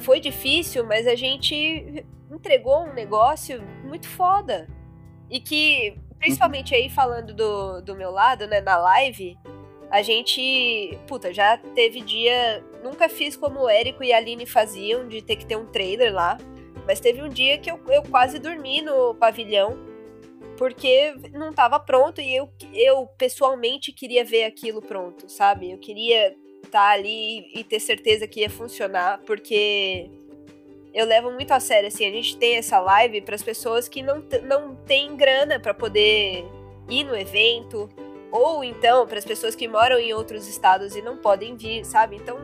Foi difícil, mas a gente entregou um negócio muito foda. E que, principalmente aí falando do, do meu lado, né, na live, a gente, puta, já teve dia. Nunca fiz como o Érico e a Aline faziam, de ter que ter um trailer lá. Mas teve um dia que eu, eu quase dormi no pavilhão porque não estava pronto e eu, eu pessoalmente queria ver aquilo pronto, sabe? Eu queria estar tá ali e ter certeza que ia funcionar, porque eu levo muito a sério, assim, a gente tem essa live para as pessoas que não, não têm grana para poder ir no evento, ou então para as pessoas que moram em outros estados e não podem vir, sabe? Então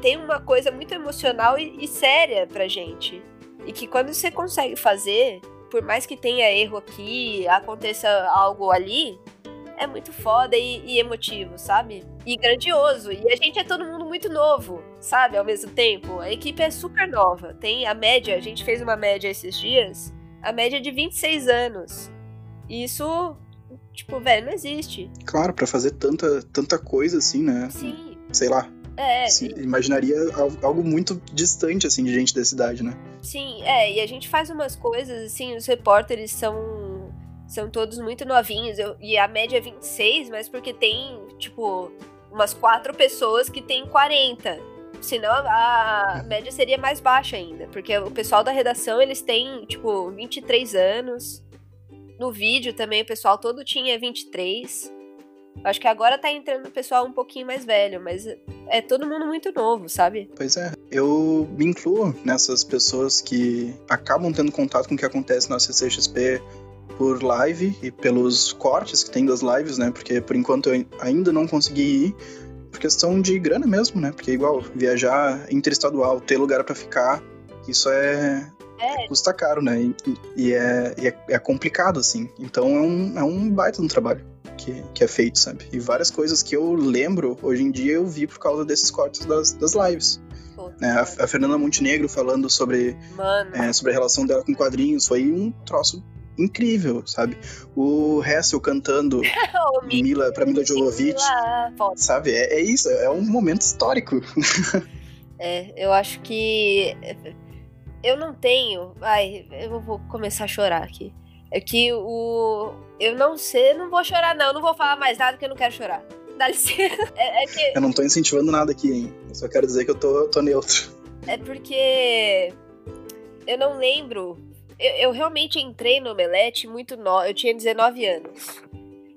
tem uma coisa muito emocional e, e séria pra gente. E que quando você consegue fazer, por mais que tenha erro aqui, aconteça algo ali, é muito foda e, e, emotivo, sabe? E grandioso. E a gente é todo mundo muito novo, sabe? Ao mesmo tempo. A equipe é super nova. Tem a média, a gente fez uma média esses dias, a média é de 26 anos. E isso, tipo, velho, não existe. Claro, para fazer tanta, tanta coisa assim, né? Sim. Sei lá, é, imaginaria algo muito distante, assim, de gente da cidade, né? Sim, é, e a gente faz umas coisas, assim, os repórteres são são todos muito novinhos. Eu, e a média é 26, mas porque tem, tipo, umas quatro pessoas que tem 40. Senão a média seria mais baixa ainda. Porque o pessoal da redação, eles têm, tipo, 23 anos. No vídeo também o pessoal todo tinha 23. Acho que agora tá entrando o pessoal um pouquinho mais velho, mas é todo mundo muito novo, sabe? Pois é. Eu me incluo nessas pessoas que acabam tendo contato com o que acontece na CCXP por live e pelos cortes que tem das lives, né? Porque por enquanto eu ainda não consegui ir por questão de grana mesmo, né? Porque igual viajar interestadual, ter lugar para ficar, isso é, é. custa caro, né? E, e, é, e é, é, complicado assim. Então é um, é um baita no trabalho. Que, que, é feito, sabe? E várias coisas que eu lembro hoje em dia eu vi por causa desses cortes das, das lives. Né? A, a, Fernanda Montenegro falando sobre, é, sobre a relação dela com quadrinhos foi um troço incrível, sabe? O Hessel cantando Mila para Mila Jovovich, sabe? É, é, isso, é um momento histórico. é, eu acho que eu não tenho, ai, eu vou começar a chorar aqui. É que o eu não sei, não vou chorar não, não vou falar mais nada que eu não quero chorar. Dá licença. É, é que... Eu não tô incentivando nada aqui, hein? Eu só quero dizer que eu tô, tô neutro. É porque eu não lembro eu, eu realmente entrei no Omelete muito no... Eu tinha 19 anos.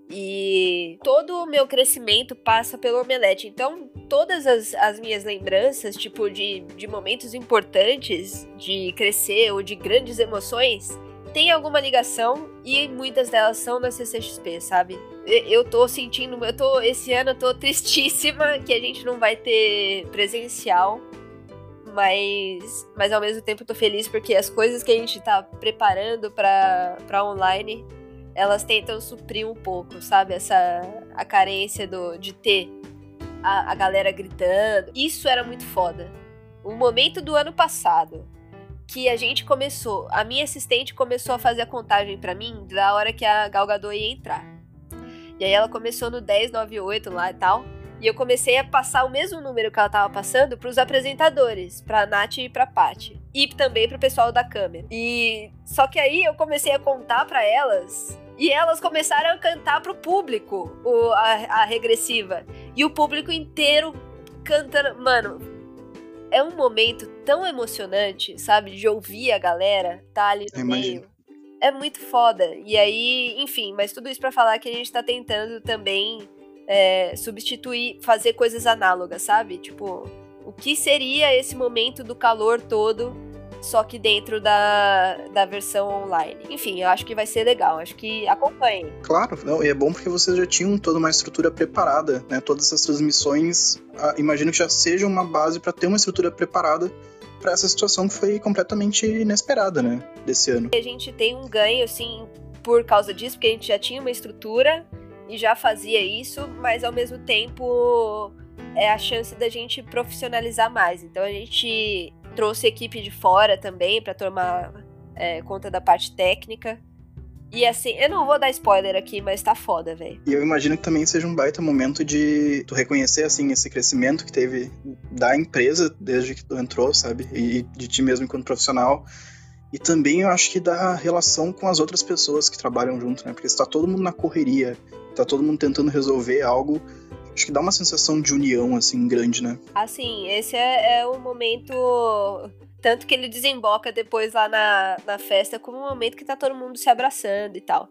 E todo o meu crescimento passa pelo Omelete. Então, todas as, as minhas lembranças, tipo, de, de momentos importantes de crescer ou de grandes emoções, tem alguma ligação e muitas delas são na CCXP, sabe? Eu tô sentindo, eu tô esse ano eu tô tristíssima que a gente não vai ter presencial mas, mas ao mesmo tempo eu tô feliz porque as coisas que a gente tá preparando para online, elas tentam suprir um pouco, sabe? Essa a carência do, de ter a, a galera gritando. Isso era muito foda. O momento do ano passado que a gente começou, a minha assistente começou a fazer a contagem para mim da hora que a Gal Gadot ia entrar. E aí ela começou no 1098 lá e tal. E eu comecei a passar o mesmo número que ela tava passando pros apresentadores, pra Nath e pra Paty. E também pro pessoal da câmera. E só que aí eu comecei a contar para elas e elas começaram a cantar pro público o, a, a, regressiva. E o público inteiro cantando. Mano, é um momento tão emocionante, sabe? De ouvir a galera tá ali no meio. É muito foda. E aí, enfim, mas tudo isso para falar que a gente tá tentando também é, substituir, fazer coisas análogas, sabe? Tipo, o que seria esse momento do calor todo, só que dentro da, da versão online. Enfim, eu acho que vai ser legal, acho que acompanhem. Claro, não, e é bom porque vocês já tinham toda uma estrutura preparada, né? Todas essas transmissões, ah, imagino que já seja uma base para ter uma estrutura preparada para essa situação que foi completamente inesperada, né, desse ano. A gente tem um ganho, assim, por causa disso, porque a gente já tinha uma estrutura e já fazia isso, mas ao mesmo tempo é a chance da gente profissionalizar mais. Então a gente trouxe equipe de fora também para tomar é, conta da parte técnica. E assim, eu não vou dar spoiler aqui, mas tá foda, velho. E eu imagino que também seja um baita momento de tu reconhecer, assim, esse crescimento que teve da empresa desde que tu entrou, sabe? E de ti mesmo enquanto profissional. E também eu acho que da relação com as outras pessoas que trabalham junto, né? Porque está todo mundo na correria tá todo mundo tentando resolver algo. Acho que dá uma sensação de união, assim, grande, né? Assim, esse é, é o momento. Tanto que ele desemboca depois lá na, na festa como um momento que tá todo mundo se abraçando e tal.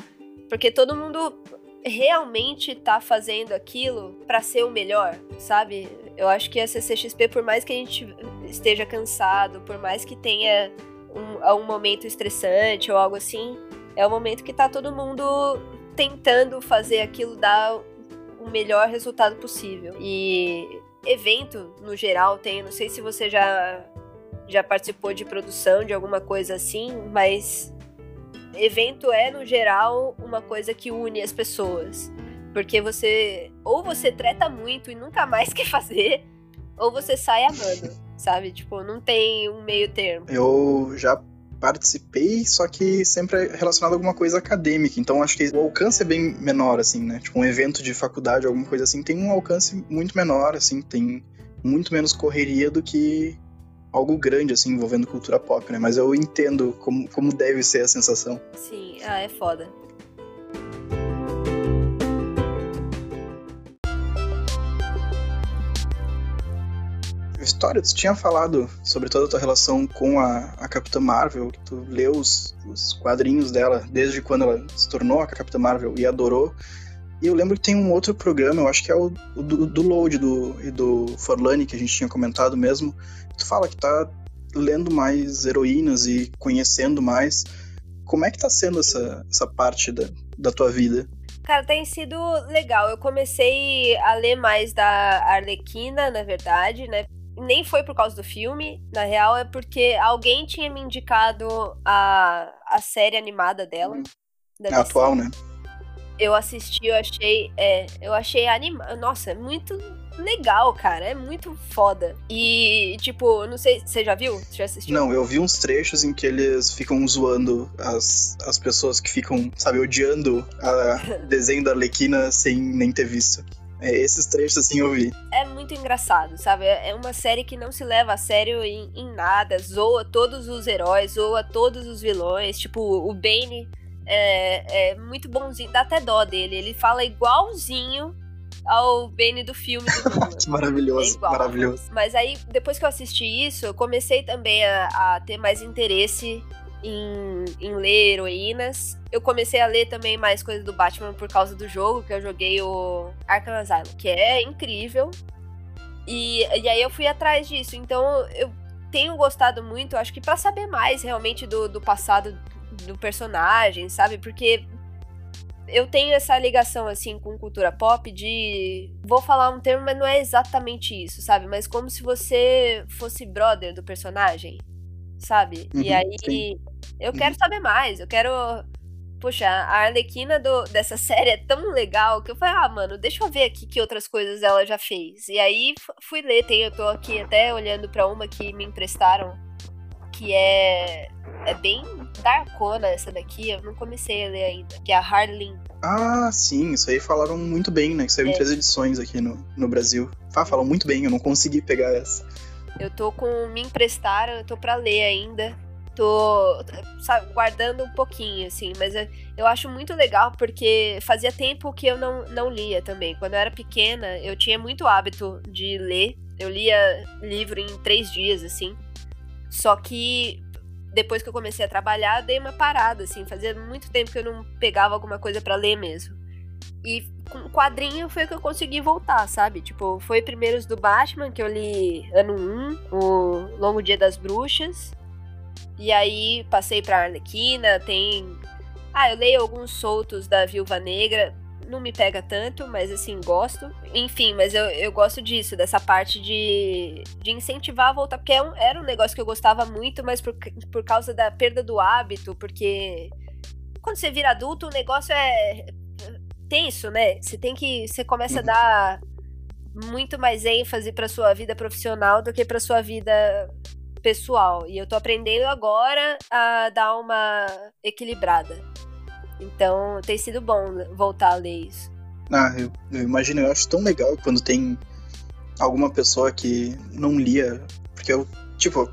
Porque todo mundo realmente tá fazendo aquilo para ser o melhor, sabe? Eu acho que a CCXP, por mais que a gente esteja cansado, por mais que tenha um, um momento estressante ou algo assim, é o momento que tá todo mundo tentando fazer aquilo dar o melhor resultado possível. E evento no geral tem, não sei se você já já participou de produção de alguma coisa assim, mas evento é no geral uma coisa que une as pessoas. Porque você ou você treta muito e nunca mais quer fazer, ou você sai amando, sabe? Tipo, não tem um meio termo. Eu já participei, só que sempre é relacionado a alguma coisa acadêmica. Então acho que o alcance é bem menor, assim, né? Tipo, um evento de faculdade, alguma coisa assim, tem um alcance muito menor, assim, tem muito menos correria do que algo grande, assim, envolvendo cultura pop, né? Mas eu entendo como, como deve ser a sensação. Sim, ah, é foda. História, tu tinha falado sobre toda a tua relação com a, a Capitã Marvel, que tu leu os, os quadrinhos dela desde quando ela se tornou a Capitã Marvel e adorou. E eu lembro que tem um outro programa, eu acho que é o, o do, do Load do, e do Forlani, que a gente tinha comentado mesmo. Tu fala que tá lendo mais heroínas e conhecendo mais. Como é que tá sendo essa, essa parte da, da tua vida? Cara, tem sido legal. Eu comecei a ler mais da Arlequina, na verdade, né? Nem foi por causa do filme, na real, é porque alguém tinha me indicado a, a série animada dela. Hum. É atual, né? eu assisti, eu achei. É, eu achei animado. Nossa, é muito legal, cara. É muito foda. E, tipo, não sei, você já viu? Você já assistiu? Não, eu vi uns trechos em que eles ficam zoando as, as pessoas que ficam, sabe, odiando a desenho da Arlequina sem nem ter visto. É, esses trechos, assim, eu vi. É muito engraçado, sabe? É, é uma série que não se leva a sério em, em nada. Zoa todos os heróis, zoa todos os vilões. Tipo, o Bane é, é muito bonzinho, dá até dó dele. Ele fala igualzinho ao Benny do filme do maravilhoso, é maravilhoso. Mas aí, depois que eu assisti isso, eu comecei também a, a ter mais interesse em, em, ler heroínas. Eu comecei a ler também mais coisas do Batman por causa do jogo, que eu joguei o Arkham Asylum, que é incrível. E, e aí eu fui atrás disso. Então eu tenho gostado muito, acho que para saber mais realmente do, do passado do personagem, sabe? Porque eu tenho essa ligação, assim, com cultura pop de. Vou falar um termo, mas não é exatamente isso, sabe? Mas como se você fosse brother do personagem, sabe? Uhum, e aí sim. eu quero saber mais, eu quero. Poxa, a Arlequina do, dessa série é tão legal que eu falei, ah, mano, deixa eu ver aqui que outras coisas ela já fez. E aí fui ler, tem, eu tô aqui até olhando para uma que me emprestaram que é é bem darkona essa daqui, eu não comecei a ler ainda, que é a Harleen. Ah, sim, isso aí falaram muito bem, né? Que saiu é. em três edições aqui no, no Brasil. Ah, falam muito bem, eu não consegui pegar essa. Eu tô com. Me emprestaram, eu tô pra ler ainda. Tô sabe, guardando um pouquinho, assim, mas eu, eu acho muito legal porque fazia tempo que eu não, não lia também. Quando eu era pequena, eu tinha muito hábito de ler. Eu lia livro em três dias, assim. Só que depois que eu comecei a trabalhar, dei uma parada, assim. Fazia muito tempo que eu não pegava alguma coisa para ler mesmo. E com quadrinho foi que eu consegui voltar, sabe? Tipo, foi primeiro os do Batman, que eu li ano 1, o Longo Dia das Bruxas. E aí passei pra Arlequina, tem. Ah, eu leio alguns soltos da Viúva Negra não me pega tanto, mas assim, gosto. Enfim, mas eu, eu gosto disso, dessa parte de, de incentivar a voltar, porque é um, era um negócio que eu gostava muito, mas por, por causa da perda do hábito, porque quando você vira adulto, o negócio é tenso, né? Você tem que. Você começa a uhum. dar muito mais ênfase para sua vida profissional do que para sua vida pessoal. E eu tô aprendendo agora a dar uma equilibrada. Então tem sido bom voltar a ler isso. Ah, eu, eu imagino, eu acho tão legal quando tem alguma pessoa que não lia, porque eu, tipo,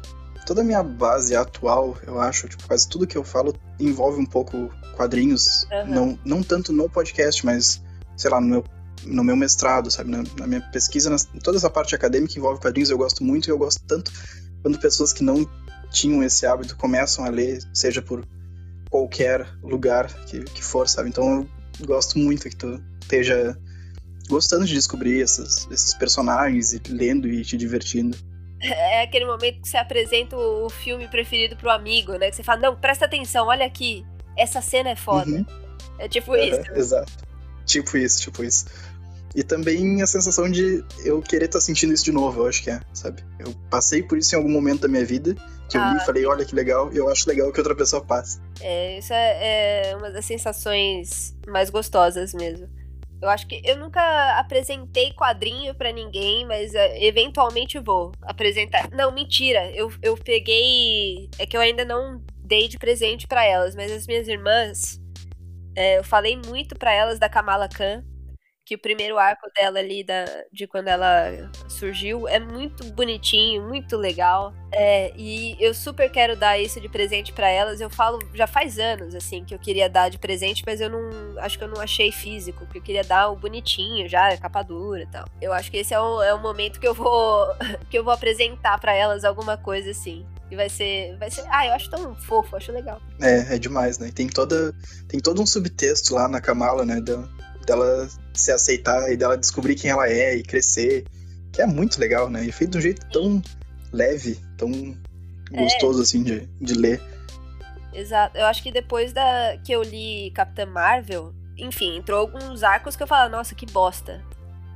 toda a minha base atual, eu acho, tipo, quase tudo que eu falo envolve um pouco quadrinhos, uhum. não, não tanto no podcast, mas, sei lá, no meu, no meu mestrado, sabe, na, na minha pesquisa, na, toda essa parte acadêmica envolve quadrinhos, eu gosto muito e eu gosto tanto quando pessoas que não tinham esse hábito começam a ler, seja por qualquer lugar que, que for, sabe? Então eu gosto muito que tu esteja gostando de descobrir essas, esses personagens e lendo e te divertindo. É aquele momento que você apresenta o filme preferido pro amigo, né? Que você fala, não, presta atenção, olha aqui, essa cena é foda. Uhum. É tipo é, isso. Exato. Tipo isso, tipo isso. E também a sensação de eu querer estar tá sentindo isso de novo, eu acho que é, sabe? Eu passei por isso em algum momento da minha vida, que eu ah, li e falei, olha que legal, e eu acho legal que outra pessoa passe. É, isso é, é uma das sensações mais gostosas mesmo. Eu acho que eu nunca apresentei quadrinho para ninguém, mas uh, eventualmente vou apresentar. Não, mentira. Eu, eu peguei. É que eu ainda não dei de presente para elas, mas as minhas irmãs. É, eu falei muito para elas da Kamala Khan que o primeiro arco dela ali, da, de quando ela surgiu, é muito bonitinho, muito legal. É, e eu super quero dar isso de presente para elas. Eu falo já faz anos, assim, que eu queria dar de presente, mas eu não. Acho que eu não achei físico, porque eu queria dar o bonitinho já, capa dura e tal. Eu acho que esse é o, é o momento que eu vou. que eu vou apresentar para elas alguma coisa assim. E vai ser, vai ser. Ah, eu acho tão fofo, acho legal. É, é demais, né? Tem toda. Tem todo um subtexto lá na Kamala, né? Da, dela se aceitar e dela descobrir quem ela é e crescer. Que é muito legal, né? E feito de um jeito tão leve, tão é. gostoso, assim, de, de ler. Exato. Eu acho que depois da que eu li Capitã Marvel, enfim, entrou alguns arcos que eu falava, nossa, que bosta.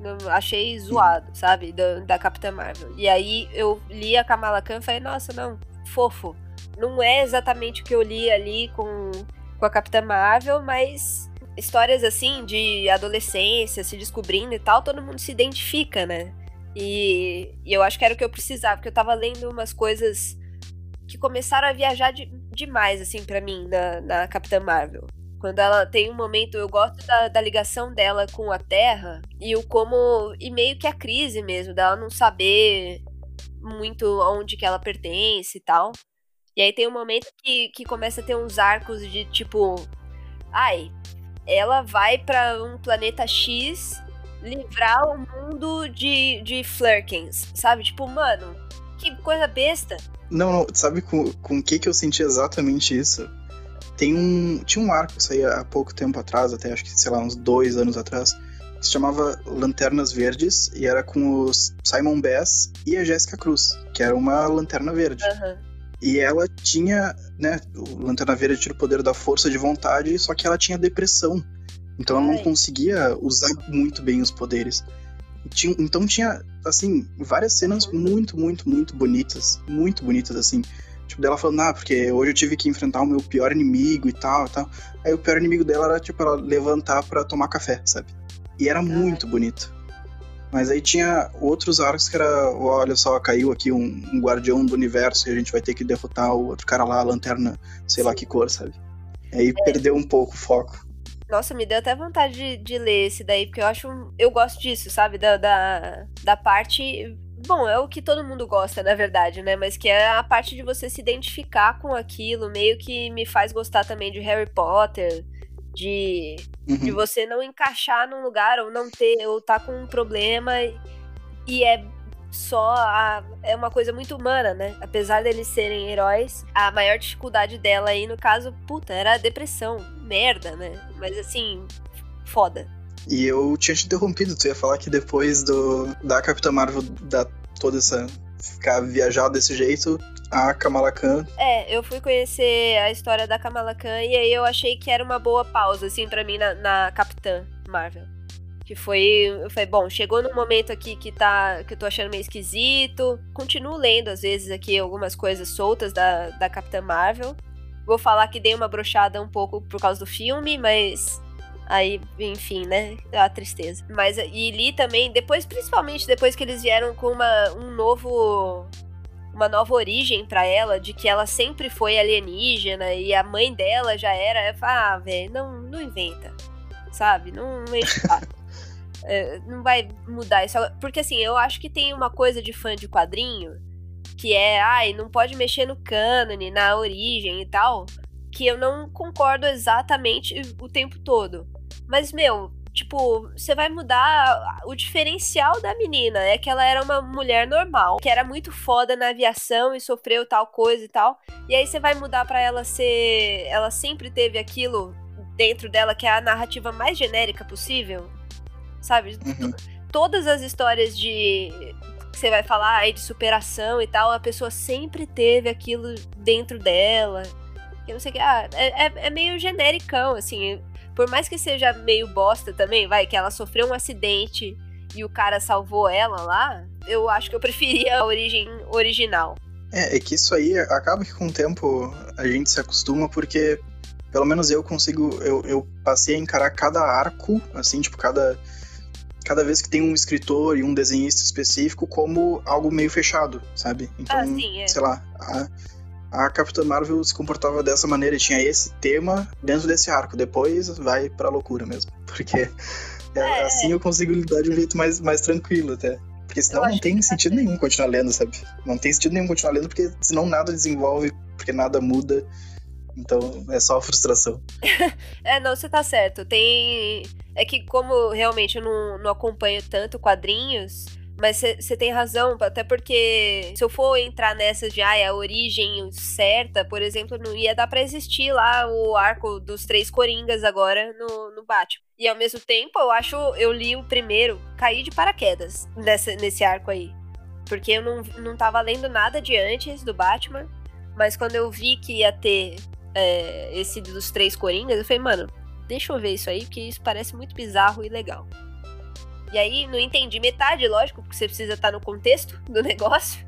Eu achei zoado, sabe? Da, da Capitã Marvel. E aí eu li a Kamala Khan e falei, nossa, não, fofo. Não é exatamente o que eu li ali com, com a Capitã Marvel, mas histórias assim de adolescência, se descobrindo e tal, todo mundo se identifica, né? E, e, eu acho que era o que eu precisava, porque eu tava lendo umas coisas que começaram a viajar de, demais, assim, para mim, na, na Capitã Marvel. Quando ela tem um momento, eu gosto da, da, ligação dela com a Terra e o como. E meio que a crise mesmo, dela não saber muito onde que ela pertence e tal. E aí tem um momento que, que começa a ter uns arcos de tipo. Ai, ela vai para um planeta X livrar o mundo de, de Flurkins, sabe? Tipo, mano, que coisa besta. Não, não, sabe com, com que que eu senti exatamente isso? Tem um. Tinha um arco que saía há pouco tempo atrás, até acho que, sei lá, uns dois anos atrás, que se chamava Lanternas Verdes, e era com os Simon Bass e a Jéssica Cruz, que era uma lanterna verde. Uhum. E ela tinha, né, o Lanterna Verde tinha o poder da força de vontade, só que ela tinha depressão. Então ela não conseguia usar muito bem os poderes. Tinha, então tinha, assim, várias cenas muito, muito, muito bonitas. Muito bonitas, assim. Tipo, dela falando, ah, porque hoje eu tive que enfrentar o meu pior inimigo e tal, e tal. Aí o pior inimigo dela era, tipo, ela levantar para tomar café, sabe? E era muito bonito. Mas aí tinha outros arcos que era, olha só, caiu aqui um, um, guardião do universo e a gente vai ter que derrotar o outro cara lá, a lanterna, sei Sim. lá que cor, sabe? Aí é. perdeu um pouco o foco. Nossa, me deu até vontade de, de ler esse daí, porque eu acho. Eu gosto disso, sabe? Da, da, da parte. Bom, é o que todo mundo gosta, na verdade, né? Mas que é a parte de você se identificar com aquilo, meio que me faz gostar também de Harry Potter, de, uhum. de você não encaixar num lugar ou não ter, ou tá com um problema e é só a, é uma coisa muito humana, né? Apesar deles serem heróis, a maior dificuldade dela aí, no caso, puta, era a depressão. Merda, né? Mas assim, foda. E eu tinha te interrompido, tu ia falar que depois do da Capitã Marvel dar toda essa ficar viajar desse jeito, a Kamala Khan. É, eu fui conhecer a história da Kamala Khan e aí eu achei que era uma boa pausa, assim, para mim na, na Capitã Marvel. Que foi, falei, bom, chegou num momento aqui que tá, que eu tô achando meio esquisito. Continuo lendo, às vezes, aqui algumas coisas soltas da, da Capitã Marvel. Vou falar que dei uma brochada um pouco por causa do filme, mas Aí, enfim, né? A tristeza. Mas e li também, depois, principalmente depois que eles vieram com uma, um novo. Uma nova origem para ela, de que ela sempre foi alienígena e a mãe dela já era. Ah, velho, não, não inventa. Sabe? Não, não enche é, Não vai mudar isso. Porque assim, eu acho que tem uma coisa de fã de quadrinho que é, ai, não pode mexer no cânone, na origem e tal que eu não concordo exatamente o tempo todo. Mas, meu, tipo, você vai mudar o diferencial da menina, é que ela era uma mulher normal, que era muito foda na aviação e sofreu tal coisa e tal. E aí você vai mudar para ela ser, ela sempre teve aquilo dentro dela que é a narrativa mais genérica possível, sabe? Uhum. Todas as histórias de você vai falar aí de superação e tal, a pessoa sempre teve aquilo dentro dela que não sei o que. Ah, é, é, é meio genericão, assim. Por mais que seja meio bosta também, vai, que ela sofreu um acidente e o cara salvou ela lá, eu acho que eu preferia a origem original. É, é que isso aí acaba que com o tempo a gente se acostuma, porque pelo menos eu consigo. Eu, eu passei a encarar cada arco, assim, tipo, cada. Cada vez que tem um escritor e um desenhista específico como algo meio fechado, sabe? Então, ah, sim, é. sei lá, a, a Capitã Marvel se comportava dessa maneira, tinha esse tema dentro desse arco, depois vai pra loucura mesmo. Porque é, é. assim eu consigo lidar de um jeito mais, mais tranquilo até. Porque senão não tem sentido nenhum continuar lendo, sabe? Não tem sentido nenhum continuar lendo, porque senão nada desenvolve, porque nada muda. Então é só frustração. é, não, você tá certo. Tem. É que, como realmente eu não, não acompanho tanto quadrinhos, mas você tem razão, até porque se eu for entrar nessas de ah, a origem certa, por exemplo, não ia dar para existir lá o arco dos três Coringas agora no, no Batman. E ao mesmo tempo, eu acho, eu li o primeiro, caí de paraquedas nessa, nesse arco aí. Porque eu não, não tava lendo nada de antes do Batman, mas quando eu vi que ia ter é, esse dos três Coringas, eu falei, mano, deixa eu ver isso aí, porque isso parece muito bizarro e legal. E aí não entendi metade, lógico, porque você precisa estar no contexto do negócio.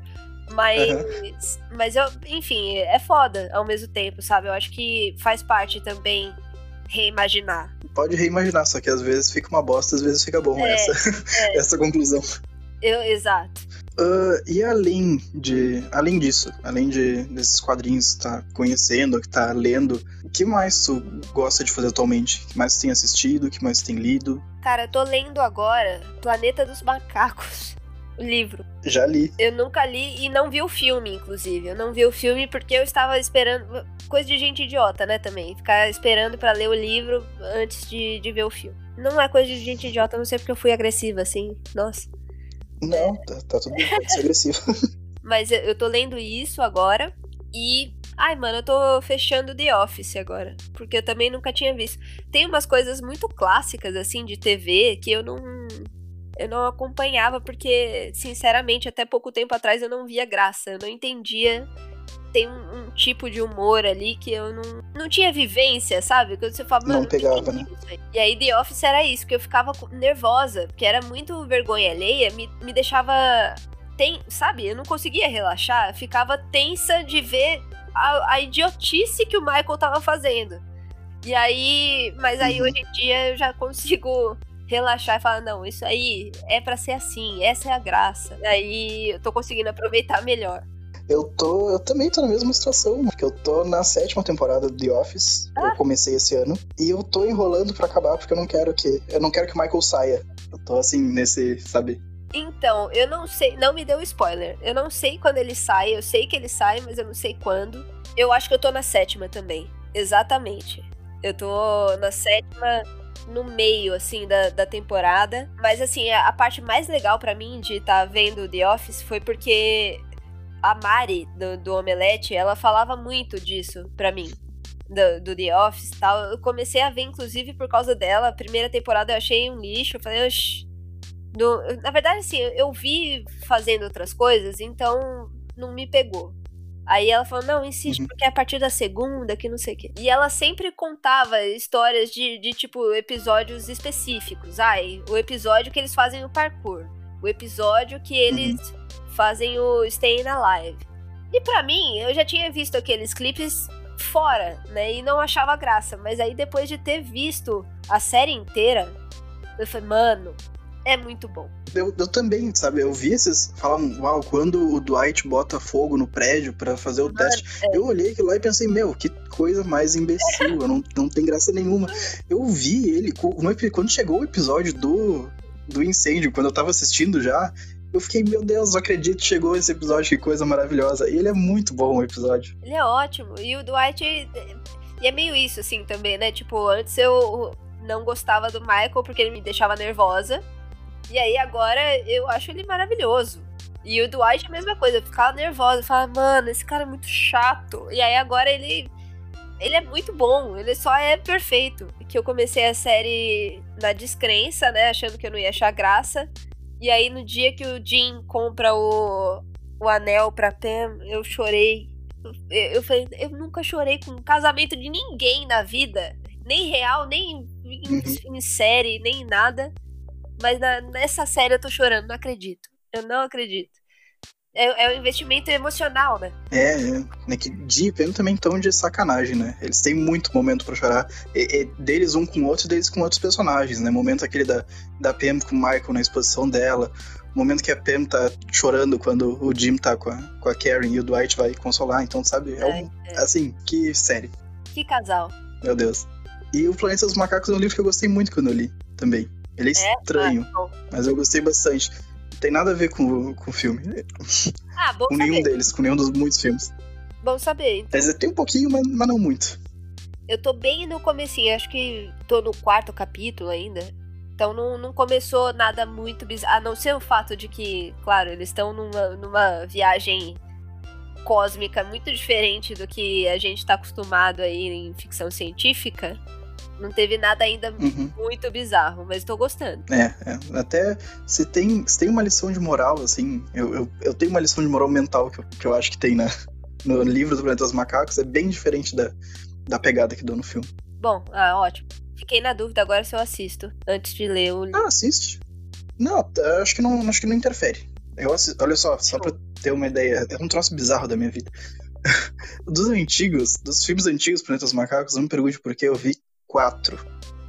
Mas, uhum. mas eu, enfim, é foda ao mesmo tempo, sabe? Eu acho que faz parte também reimaginar. Pode reimaginar, só que às vezes fica uma bosta, às vezes fica bom é, essa, é. essa conclusão. Eu, exato. Uh, e além de, além disso, além de desses quadrinhos que tá conhecendo, que tá lendo, o que mais tu gosta de fazer atualmente? O que mais tu tem assistido? O que mais tu tem lido? Cara, eu tô lendo agora Planeta dos Macacos. O livro. Já li. Eu nunca li e não vi o filme, inclusive. Eu não vi o filme porque eu estava esperando. Coisa de gente idiota, né? Também. Ficar esperando para ler o livro antes de, de ver o filme. Não é coisa de gente idiota, não sei porque eu fui agressiva, assim. Nossa. Não, tá, tá tudo bem, pode ser agressivo. Mas eu, tô lendo isso agora e. Ai, mano, eu tô fechando The Office agora. Porque eu também nunca tinha visto. Tem umas coisas muito clássicas, assim, de TV que eu não. Eu não acompanhava, porque, sinceramente, até pouco tempo atrás eu não via graça. Eu não entendia tem um, um, tipo de humor ali que eu não, não tinha vivência, sabe? Quando você fala, não pegava, né? E aí The Office era isso, que eu ficava nervosa, porque era muito vergonha alheia, me, me deixava. Tem, sabe? Eu não conseguia relaxar, ficava tensa de ver a, a idiotice que o Michael tava fazendo. E aí, mas aí uhum. hoje em dia eu já consigo relaxar e falar, não, isso aí é para ser assim, essa é a graça. E aí eu tô conseguindo aproveitar melhor. Eu tô. Eu também tô na mesma situação, porque eu tô na sétima temporada do The Office. Ah. Eu comecei esse ano. E eu tô enrolando para acabar porque eu não quero que. Eu não quero que o Michael saia. Eu tô assim, nesse, sabe? Então, eu não sei. Não me deu spoiler. Eu não sei quando ele sai. Eu sei que ele sai, mas eu não sei quando. Eu acho que eu tô na sétima também. Exatamente. Eu tô na sétima no meio, assim, da, da temporada. Mas, assim, a, a parte mais legal para mim de estar tá vendo The Office foi porque a Mari, do, do Omelete, ela falava muito disso pra mim. Do, do, The Office e tal. Eu comecei a ver, inclusive, por causa dela. A primeira temporada eu achei um lixo. Eu falei, oxi. Na verdade, assim, eu vi fazendo outras coisas, então não me pegou. Aí ela falou, não, insiste, uhum. porque é a partir da segunda, que não sei o quê. E ela sempre contava histórias de, de, tipo, episódios específicos. Ai, o episódio que eles fazem o parkour. O episódio que eles uhum fazem o Staying Alive. E para mim, eu já tinha visto aqueles clipes fora, né? E não achava graça. Mas aí depois de ter visto a série inteira, eu falei, mano, é muito bom. Eu, eu também, sabe? Eu vi esses falam, uau, quando o Dwight bota fogo no prédio para fazer o Mano, teste. É. Eu olhei aquilo lá e pensei, meu, que coisa mais imbecil, não, não tem graça nenhuma. Eu vi ele, quando chegou o episódio do, do incêndio, quando eu tava assistindo já, eu fiquei, meu Deus, não acredito chegou esse episódio, que coisa maravilhosa. E ele é muito bom o episódio. Ele é ótimo. E o Dwight. E é meio isso, assim, também, né? Tipo, antes eu não gostava do Michael porque ele me deixava nervosa. E aí agora eu acho ele maravilhoso. E o Dwight é a mesma coisa, eu ficava nervosa, eu falava, mano, esse cara é muito chato. E aí agora ele. Ele é muito bom, ele só é perfeito. Que eu comecei a série na descrença, né? Achando que eu não ia achar graça. E aí, no dia que o Jim compra o, o anel pra Pam, eu chorei. Eu, eu falei, eu nunca chorei com um casamento de ninguém na vida. Nem real, nem em, uhum. em série, nem em nada. Mas na, nessa série eu tô chorando, não acredito. Eu não acredito. É, é um investimento emocional, né? É, é. é que de vendo também tão de sacanagem, né? Eles têm muito momento para chorar. E, e, deles um com o outro, deles com outros personagens, né? Momento aquele da, da Pam com o Michael na exposição dela. Momento que a Pam tá chorando quando o Jim tá com a, com a Karen e o Dwight vai consolar. Então, sabe? É, um, é. assim, que série. Que casal. Meu Deus. E o Planeta dos Macacos é um livro que eu gostei muito quando eu li também. Ele é, é? estranho, mas eu gostei bastante tem nada a ver com, com o filme. Ah, bom com saber. nenhum deles, com nenhum dos muitos filmes. Bom saber. Então. Tem um pouquinho, mas, mas não muito. Eu tô bem no comecinho, acho que tô no quarto capítulo ainda. Então não, não começou nada muito bizarro. A não ser o fato de que, claro, eles estão numa, numa viagem cósmica muito diferente do que a gente tá acostumado aí em ficção científica. Não teve nada ainda uhum. muito bizarro, mas tô gostando. É, é, até se tem, se tem uma lição de moral, assim, eu, eu, eu tenho uma lição de moral mental que eu, que eu acho que tem na, no livro do Planeta dos Macacos, é bem diferente da, da pegada que deu no filme. Bom, ah, ótimo. Fiquei na dúvida agora se eu assisto, antes de ler o livro. Ah, assiste. Não, acho que não, acho que não interfere. Eu assisto, olha só, só pra ter uma ideia, é um troço bizarro da minha vida. dos antigos, dos filmes antigos Planeta dos Macacos, não me pergunte por que eu vi quatro.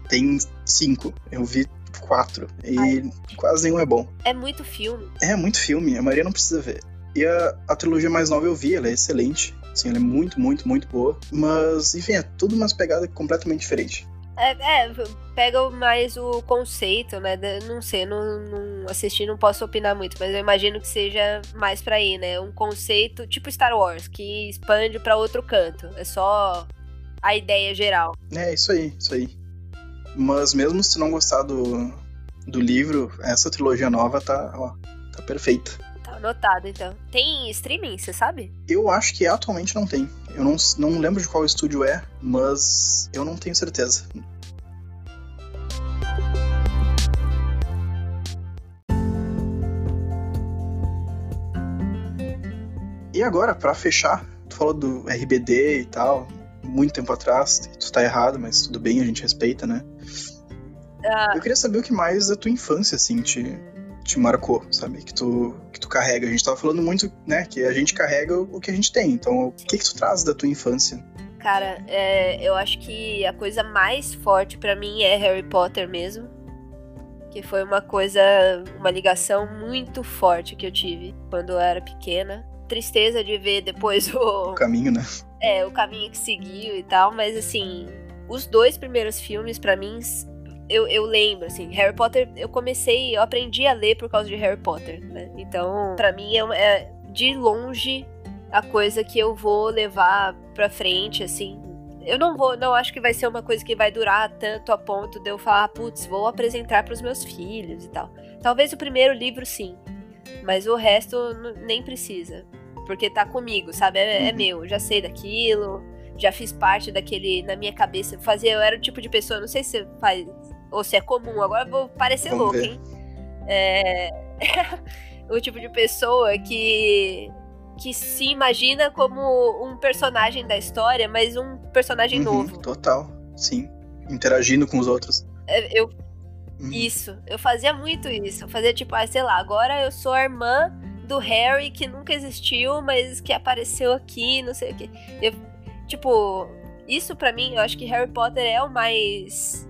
Tem cinco. Eu vi quatro. E Ai. quase nenhum é bom. É muito filme. É, muito filme. A maioria não precisa ver. E a, a trilogia mais nova eu vi, ela é excelente. Assim, ela é muito, muito, muito boa. Mas, enfim, é tudo umas pegadas completamente diferentes. É, é, pega mais o conceito, né? Não sei, não, não assisti, não posso opinar muito, mas eu imagino que seja mais pra aí, né? Um conceito tipo Star Wars, que expande para outro canto. É só a ideia geral. É, isso aí, isso aí. Mas mesmo se não gostar do, do livro, essa trilogia nova tá, ó, tá perfeita. Tá anotado, então. Tem streaming, você sabe? Eu acho que atualmente não tem. Eu não, não lembro de qual estúdio é, mas eu não tenho certeza. E agora, para fechar, tu falou do RBD e tal, muito tempo atrás, tu tá errado, mas tudo bem, a gente respeita, né? Ah. Eu queria saber o que mais da tua infância, assim, te, te marcou, sabe? Que tu, que tu carrega. A gente tava falando muito, né, que a gente carrega o que a gente tem. Então, o que que tu traz da tua infância? Cara, é, eu acho que a coisa mais forte para mim é Harry Potter mesmo. Que foi uma coisa, uma ligação muito forte que eu tive quando eu era pequena. Tristeza de ver depois o. O caminho, né? É, o caminho que seguiu e tal, mas assim, os dois primeiros filmes, para mim, eu, eu lembro, assim, Harry Potter, eu comecei, eu aprendi a ler por causa de Harry Potter, né? Então, para mim, é, é, de longe a coisa que eu vou levar pra frente, assim. Eu não vou, não acho que vai ser uma coisa que vai durar tanto a ponto de eu falar, putz, vou apresentar para os meus filhos e tal. Talvez o primeiro livro sim, mas o resto nem precisa porque tá comigo, sabe? É, é uhum. meu, já sei daquilo, já fiz parte daquele na minha cabeça. Fazia, eu era o tipo de pessoa, não sei se faz ou se é comum, agora vou parecer Vamos louca, ver. hein? É, o tipo de pessoa que que se imagina como um personagem da história, mas um personagem uhum, novo. Total, sim. Interagindo com os outros. É, eu uhum. Isso, eu fazia muito isso. Eu fazia tipo, ah, sei lá, agora eu sou a irmã do Harry que nunca existiu, mas que apareceu aqui, não sei o que. Eu, tipo, isso para mim, eu acho que Harry Potter é o mais.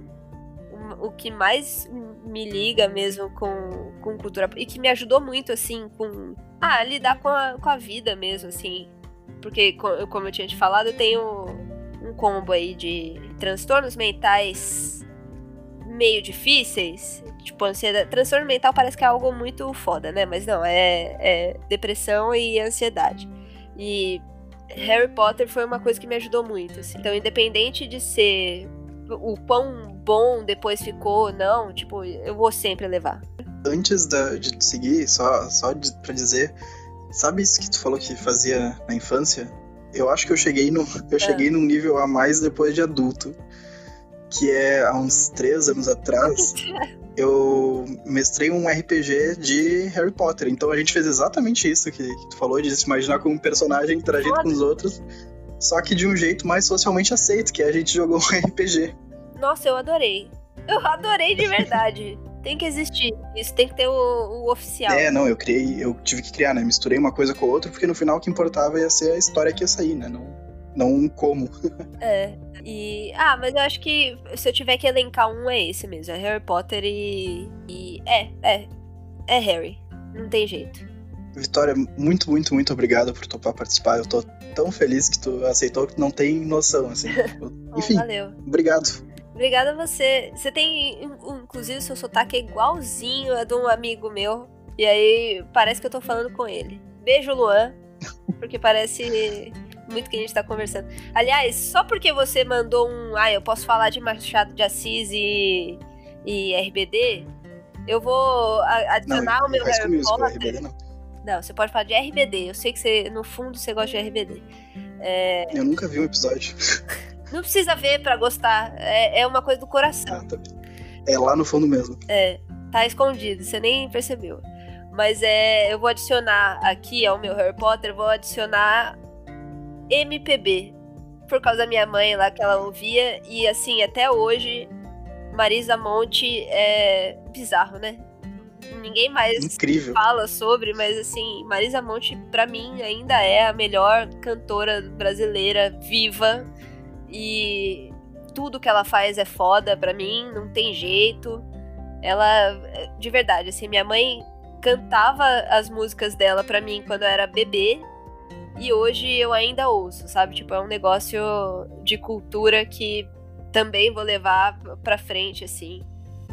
O, o que mais me liga mesmo com, com cultura. E que me ajudou muito, assim, com. Ah, lidar com a, com a vida mesmo, assim. Porque, como eu tinha te falado, eu tenho um combo aí de transtornos mentais meio difíceis, tipo, ansiedade. Transtorno mental parece que é algo muito foda, né? Mas não, é, é depressão e ansiedade. E Harry Potter foi uma coisa que me ajudou muito, assim. Então, independente de ser o quão bom depois ficou ou não, tipo, eu vou sempre levar. Antes da, de seguir, só, só de, pra dizer, sabe isso que tu falou que fazia na infância? Eu acho que eu cheguei, no, eu cheguei é. num nível a mais depois de adulto que é há uns três anos atrás, eu mestrei um RPG de Harry Potter. Então a gente fez exatamente isso que, que tu falou, de se imaginar como um personagem interagindo com os outros, só que de um jeito mais socialmente aceito, que é a gente jogou um RPG. Nossa, eu adorei. Eu adorei de verdade. tem que existir. Isso tem que ter o, o, oficial. É, não, eu criei, eu tive que criar, né? Misturei uma coisa com a outra, porque no final o que importava ia ser a história que ia sair, né? Não, não como. é. E. Ah, mas eu acho que se eu tiver que elencar um, é esse mesmo. É Harry Potter e. e é, é. É Harry. Não tem jeito. Vitória, muito, muito, muito obrigado por topar participar. Eu tô tão feliz que tu aceitou que não tem noção, assim. Enfim, oh, valeu. obrigado. Obrigada a você. Você tem, inclusive, seu sotaque é igualzinho a de um amigo meu. E aí parece que eu tô falando com ele. Beijo, Luan. Porque parece muito que a gente tá conversando. Aliás, só porque você mandou um. Ah, eu posso falar de Machado de Assis e, e RBD, eu vou adicionar não, o meu Harry Potter. RBD, não. não, você pode falar de RBD. Eu sei que você, no fundo, você gosta de RBD. É... Eu nunca vi um episódio. Não precisa ver para gostar. É, é uma coisa do coração. Ah, tá é lá no fundo mesmo. É, tá escondido, você nem percebeu. Mas é, eu vou adicionar aqui ao meu Harry Potter, vou adicionar MPB. Por causa da minha mãe lá que ela ouvia. E assim, até hoje, Marisa Monte é bizarro, né? Ninguém mais Incrível. fala sobre, mas assim, Marisa Monte, para mim, ainda é a melhor cantora brasileira viva e tudo que ela faz é foda pra mim, não tem jeito. Ela, de verdade, assim, minha mãe cantava as músicas dela pra mim quando eu era bebê. E hoje eu ainda ouço, sabe? Tipo, é um negócio de cultura que também vou levar pra frente, assim.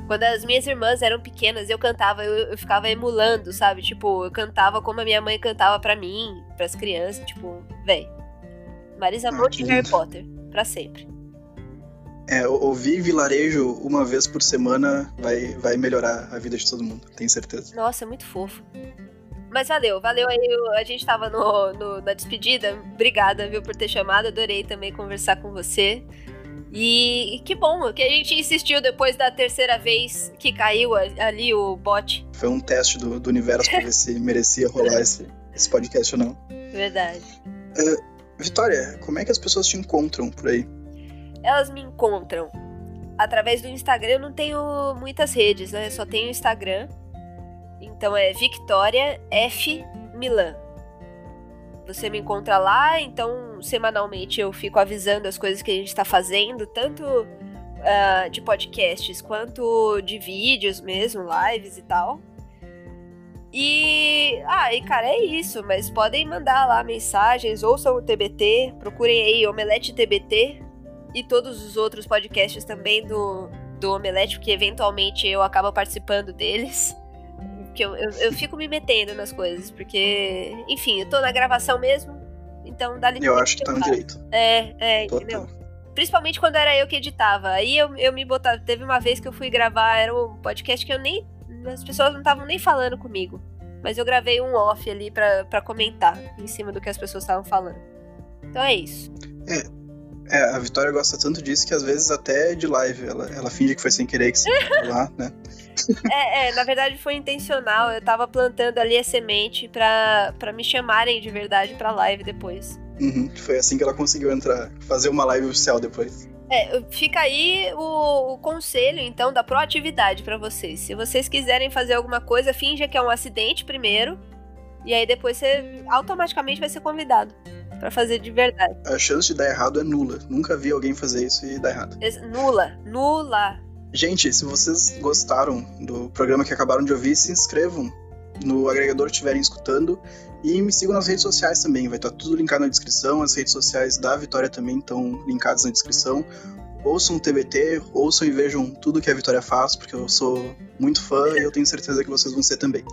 Quando as minhas irmãs eram pequenas, eu cantava, eu, eu ficava emulando, sabe? Tipo, eu cantava como a minha mãe cantava pra mim, pras crianças, tipo, véi. Marisa Monte e Harry Potter para sempre. É, ouvir vilarejo uma vez por semana vai, vai melhorar a vida de todo mundo, tenho certeza. Nossa, muito fofo. Mas valeu, valeu aí. A gente tava no, no, na despedida. Obrigada, viu, por ter chamado. Adorei também conversar com você. E, e, que bom que a gente insistiu depois da terceira vez que caiu ali o bot. Foi um teste do, do universo pra ver se merecia rolar esse, esse podcast ou não. Verdade. Uh, Vitória, como é que as pessoas te encontram por aí? Elas me encontram através do Instagram. Eu não tenho muitas redes, né? Eu só tenho Instagram. Então é Victoria F Milan. Você me encontra lá, então semanalmente eu fico avisando as coisas que a gente está fazendo, tanto uh, de podcasts quanto de vídeos mesmo, lives e tal. E. Ah, e cara, é isso. Mas podem mandar lá mensagens, ouçam o TBT, procurem aí Omelete TBT e todos os outros podcasts também do, do Omelete, porque eventualmente eu acabo participando deles. Porque eu, eu, eu fico me metendo nas coisas, porque, enfim, eu tô na gravação mesmo, então dá Eu acho que tá no direito. É, é, entendeu? Principalmente quando era eu que editava. Aí eu, eu me botava. Teve uma vez que eu fui gravar, era um podcast que eu nem as pessoas não estavam nem falando comigo. Mas eu gravei um off ali para comentar em cima do que as pessoas estavam falando. Então é isso. É. É, a Vitória gosta tanto disso que às vezes até de live ela, ela finge que foi sem querer que você lá, né? É, é, na verdade foi intencional. Eu tava plantando ali a semente pra, pra me chamarem de verdade pra live depois. Uhum, foi assim que ela conseguiu entrar, fazer uma live oficial depois. É, fica aí o, o conselho, então, da proatividade para vocês. Se vocês quiserem fazer alguma coisa, finja que é um acidente primeiro, e aí depois você automaticamente vai ser convidado para fazer de verdade. A chance de dar errado é nula. Nunca vi alguém fazer isso e dar errado. Nula, nula. Gente, se vocês gostaram do programa que acabaram de ouvir, se inscrevam no agregador que estiverem escutando e me sigam nas redes sociais também, vai estar tudo linkado na descrição. As redes sociais da Vitória também estão linkadas na descrição. Ouçam o TBT, ouçam e vejam tudo que a Vitória faz, porque eu sou muito fã e eu tenho certeza que vocês vão ser também.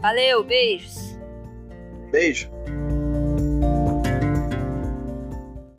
Valeu, beijos. Beijo.